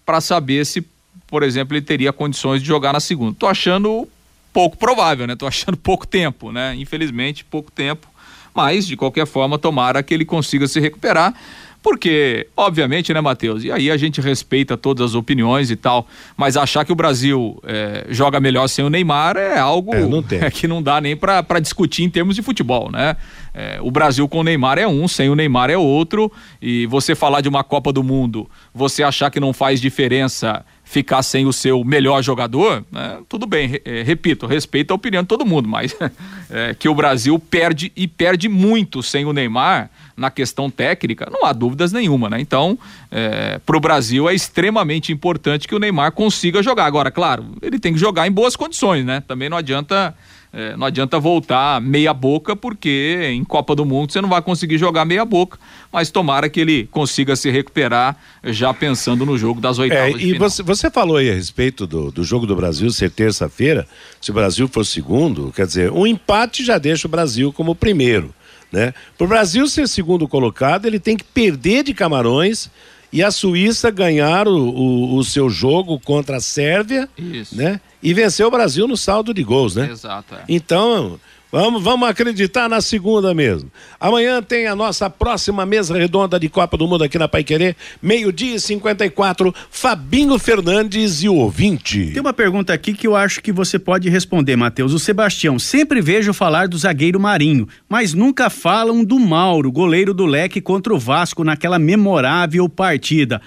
S3: para saber se, por exemplo, ele teria condições de jogar na segunda. Tô achando pouco provável, né? Tô achando pouco tempo, né? Infelizmente, pouco tempo. Mas, de qualquer forma, tomara que ele consiga se recuperar. Porque, obviamente, né, Matheus? E aí a gente respeita todas as opiniões e tal, mas achar que o Brasil é, joga melhor sem o Neymar é algo
S2: é, não
S3: é, que não dá nem para discutir em termos de futebol, né? É, o Brasil com o Neymar é um, sem o Neymar é outro. E você falar de uma Copa do Mundo, você achar que não faz diferença ficar sem o seu melhor jogador, né? tudo bem, é, repito, respeito a opinião de todo mundo, mas é, que o Brasil perde e perde muito sem o Neymar na questão técnica, não há dúvidas nenhuma, né? Então, é, para o Brasil é extremamente importante que o Neymar consiga jogar. Agora, claro, ele tem que jogar em boas condições, né? Também não adianta é, não adianta voltar meia boca, porque em Copa do Mundo você não vai conseguir jogar meia boca, mas tomara que ele consiga se recuperar já pensando no jogo das oitavas.
S2: É, e você, você, falou aí a respeito do, do jogo do Brasil ser terça-feira, se o Brasil for segundo, quer dizer, um empate já deixa o Brasil como primeiro. Né? Para o Brasil ser segundo colocado, ele tem que perder de Camarões e a Suíça ganhar o, o, o seu jogo contra a Sérvia,
S3: Isso.
S2: né? E vencer o Brasil no saldo de gols, né?
S3: Exato. É.
S2: Então, Vamos, vamos acreditar na segunda mesmo. Amanhã tem a nossa próxima mesa redonda de Copa do Mundo aqui na Paiquerê, meio-dia e 54, Fabinho Fernandes e o ouvinte.
S6: Tem uma pergunta aqui que eu acho que você pode responder, Matheus. O Sebastião, sempre vejo falar do zagueiro Marinho, mas nunca falam do Mauro, goleiro do Leque contra o Vasco naquela memorável partida.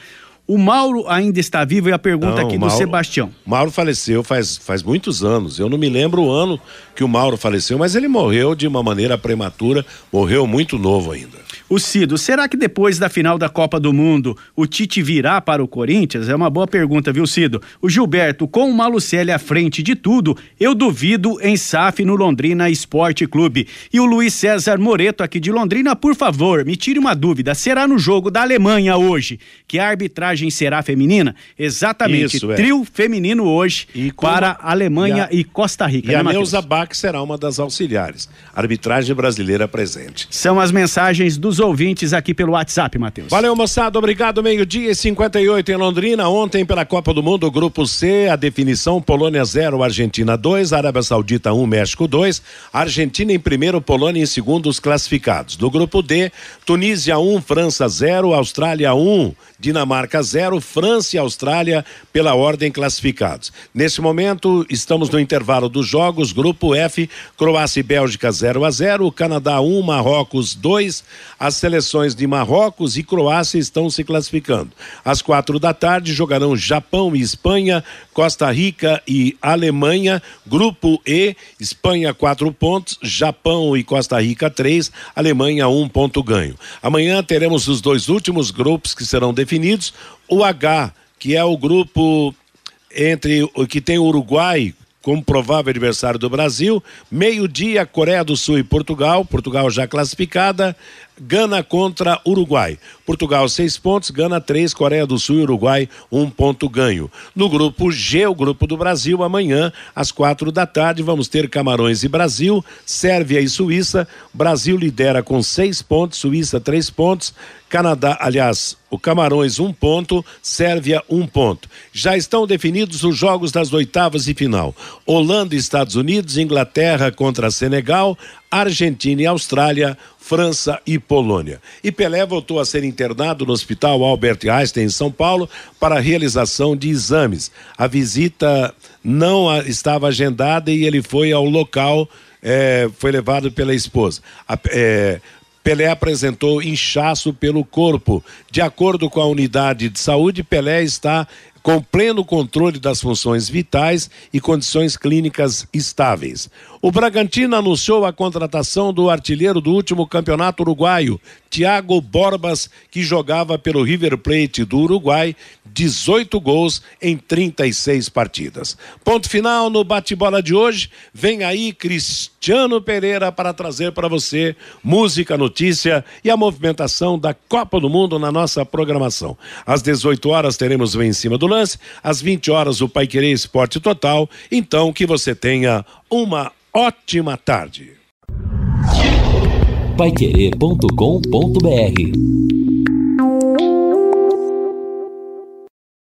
S6: O Mauro ainda está vivo e a pergunta não, aqui do Mauro, Sebastião.
S2: Mauro faleceu faz, faz muitos anos. Eu não me lembro o ano que o Mauro faleceu, mas ele morreu de uma maneira prematura, morreu muito novo ainda.
S6: O Cido, será que depois da final da Copa do Mundo o Tite virá para o Corinthians? É uma boa pergunta, viu, Cido? O Gilberto, com o Malucelli à frente de tudo, eu duvido em SAF no Londrina Esporte Clube. E o Luiz César Moreto, aqui de Londrina, por favor, me tire uma dúvida: será no jogo da Alemanha hoje que a arbitragem arbitragem será feminina? Exatamente.
S2: Isso, é.
S6: Trio feminino hoje
S2: E
S6: para
S2: a-
S6: Alemanha
S2: e
S6: e,
S2: a-
S6: Costa Rica.
S2: E
S6: né,
S2: a? Neuza Bach será uma das auxiliares. Arbitragem brasileira presente.
S6: São as mensagens dos ouvintes aqui pelo WhatsApp, Matheus.
S2: Valeu, moçada. Obrigado. Meio-dia e 58 em Londrina. Ontem, pela Copa do Mundo, Grupo C, a definição: Polônia 0, Argentina 2, Arábia Saudita 1, México 2. Argentina em primeiro, Polônia em segundo, os classificados. Do Grupo D, Tunísia 1, França 0, Austrália 1, Dinamarca 0, França e Austrália pela ordem classificados. Nesse momento, estamos no intervalo dos jogos. Grupo F, Croácia e Bélgica 0 a 0, Canadá 1, Marrocos 2. As seleções de Marrocos e Croácia estão se classificando. Às quatro da tarde jogarão Japão e Espanha, Costa Rica e Alemanha. Grupo E, Espanha quatro pontos, Japão e Costa Rica três, Alemanha um ponto ganho. Amanhã teremos os dois últimos grupos que serão definidos. O H, que é o grupo entre o que tem o Uruguai como provável adversário do Brasil, meio-dia Coreia do Sul e Portugal, Portugal já classificada, Gana contra Uruguai. Portugal seis pontos, Gana três, Coreia do Sul e Uruguai um ponto ganho. No grupo G, o grupo do Brasil, amanhã às quatro da tarde vamos ter Camarões e Brasil, Sérvia e Suíça. Brasil lidera com seis pontos, Suíça três pontos, Canadá, aliás, o Camarões um ponto, Sérvia um ponto. Já estão definidos os jogos das oitavas e final. Holanda e Estados Unidos, Inglaterra contra Senegal, Argentina e Austrália, França e Polônia. E Pelé voltou a ser internado no Hospital Albert Einstein em São Paulo para a realização de exames. A visita não estava agendada e ele foi ao local, eh, foi levado pela esposa. A- eh, Pelé apresentou inchaço pelo corpo. De acordo com a unidade de saúde, Pelé está com pleno controle das funções vitais e condições clínicas estáveis. O Bragantino anunciou a contratação do artilheiro do último campeonato uruguaio, Thiago Borbas, que jogava pelo River Plate do Uruguai, 18 gols em 36 partidas. Ponto final no bate-bola de hoje. Vem aí Cristiano Pereira para trazer para você música, notícia e a movimentação da Copa do Mundo na nossa programação. Às 18 horas teremos o Em Cima do Lance, às 20 horas o Pai Querer Esporte Total. Então que você tenha uma ótima tarde.
S1: Paiquerê.com.br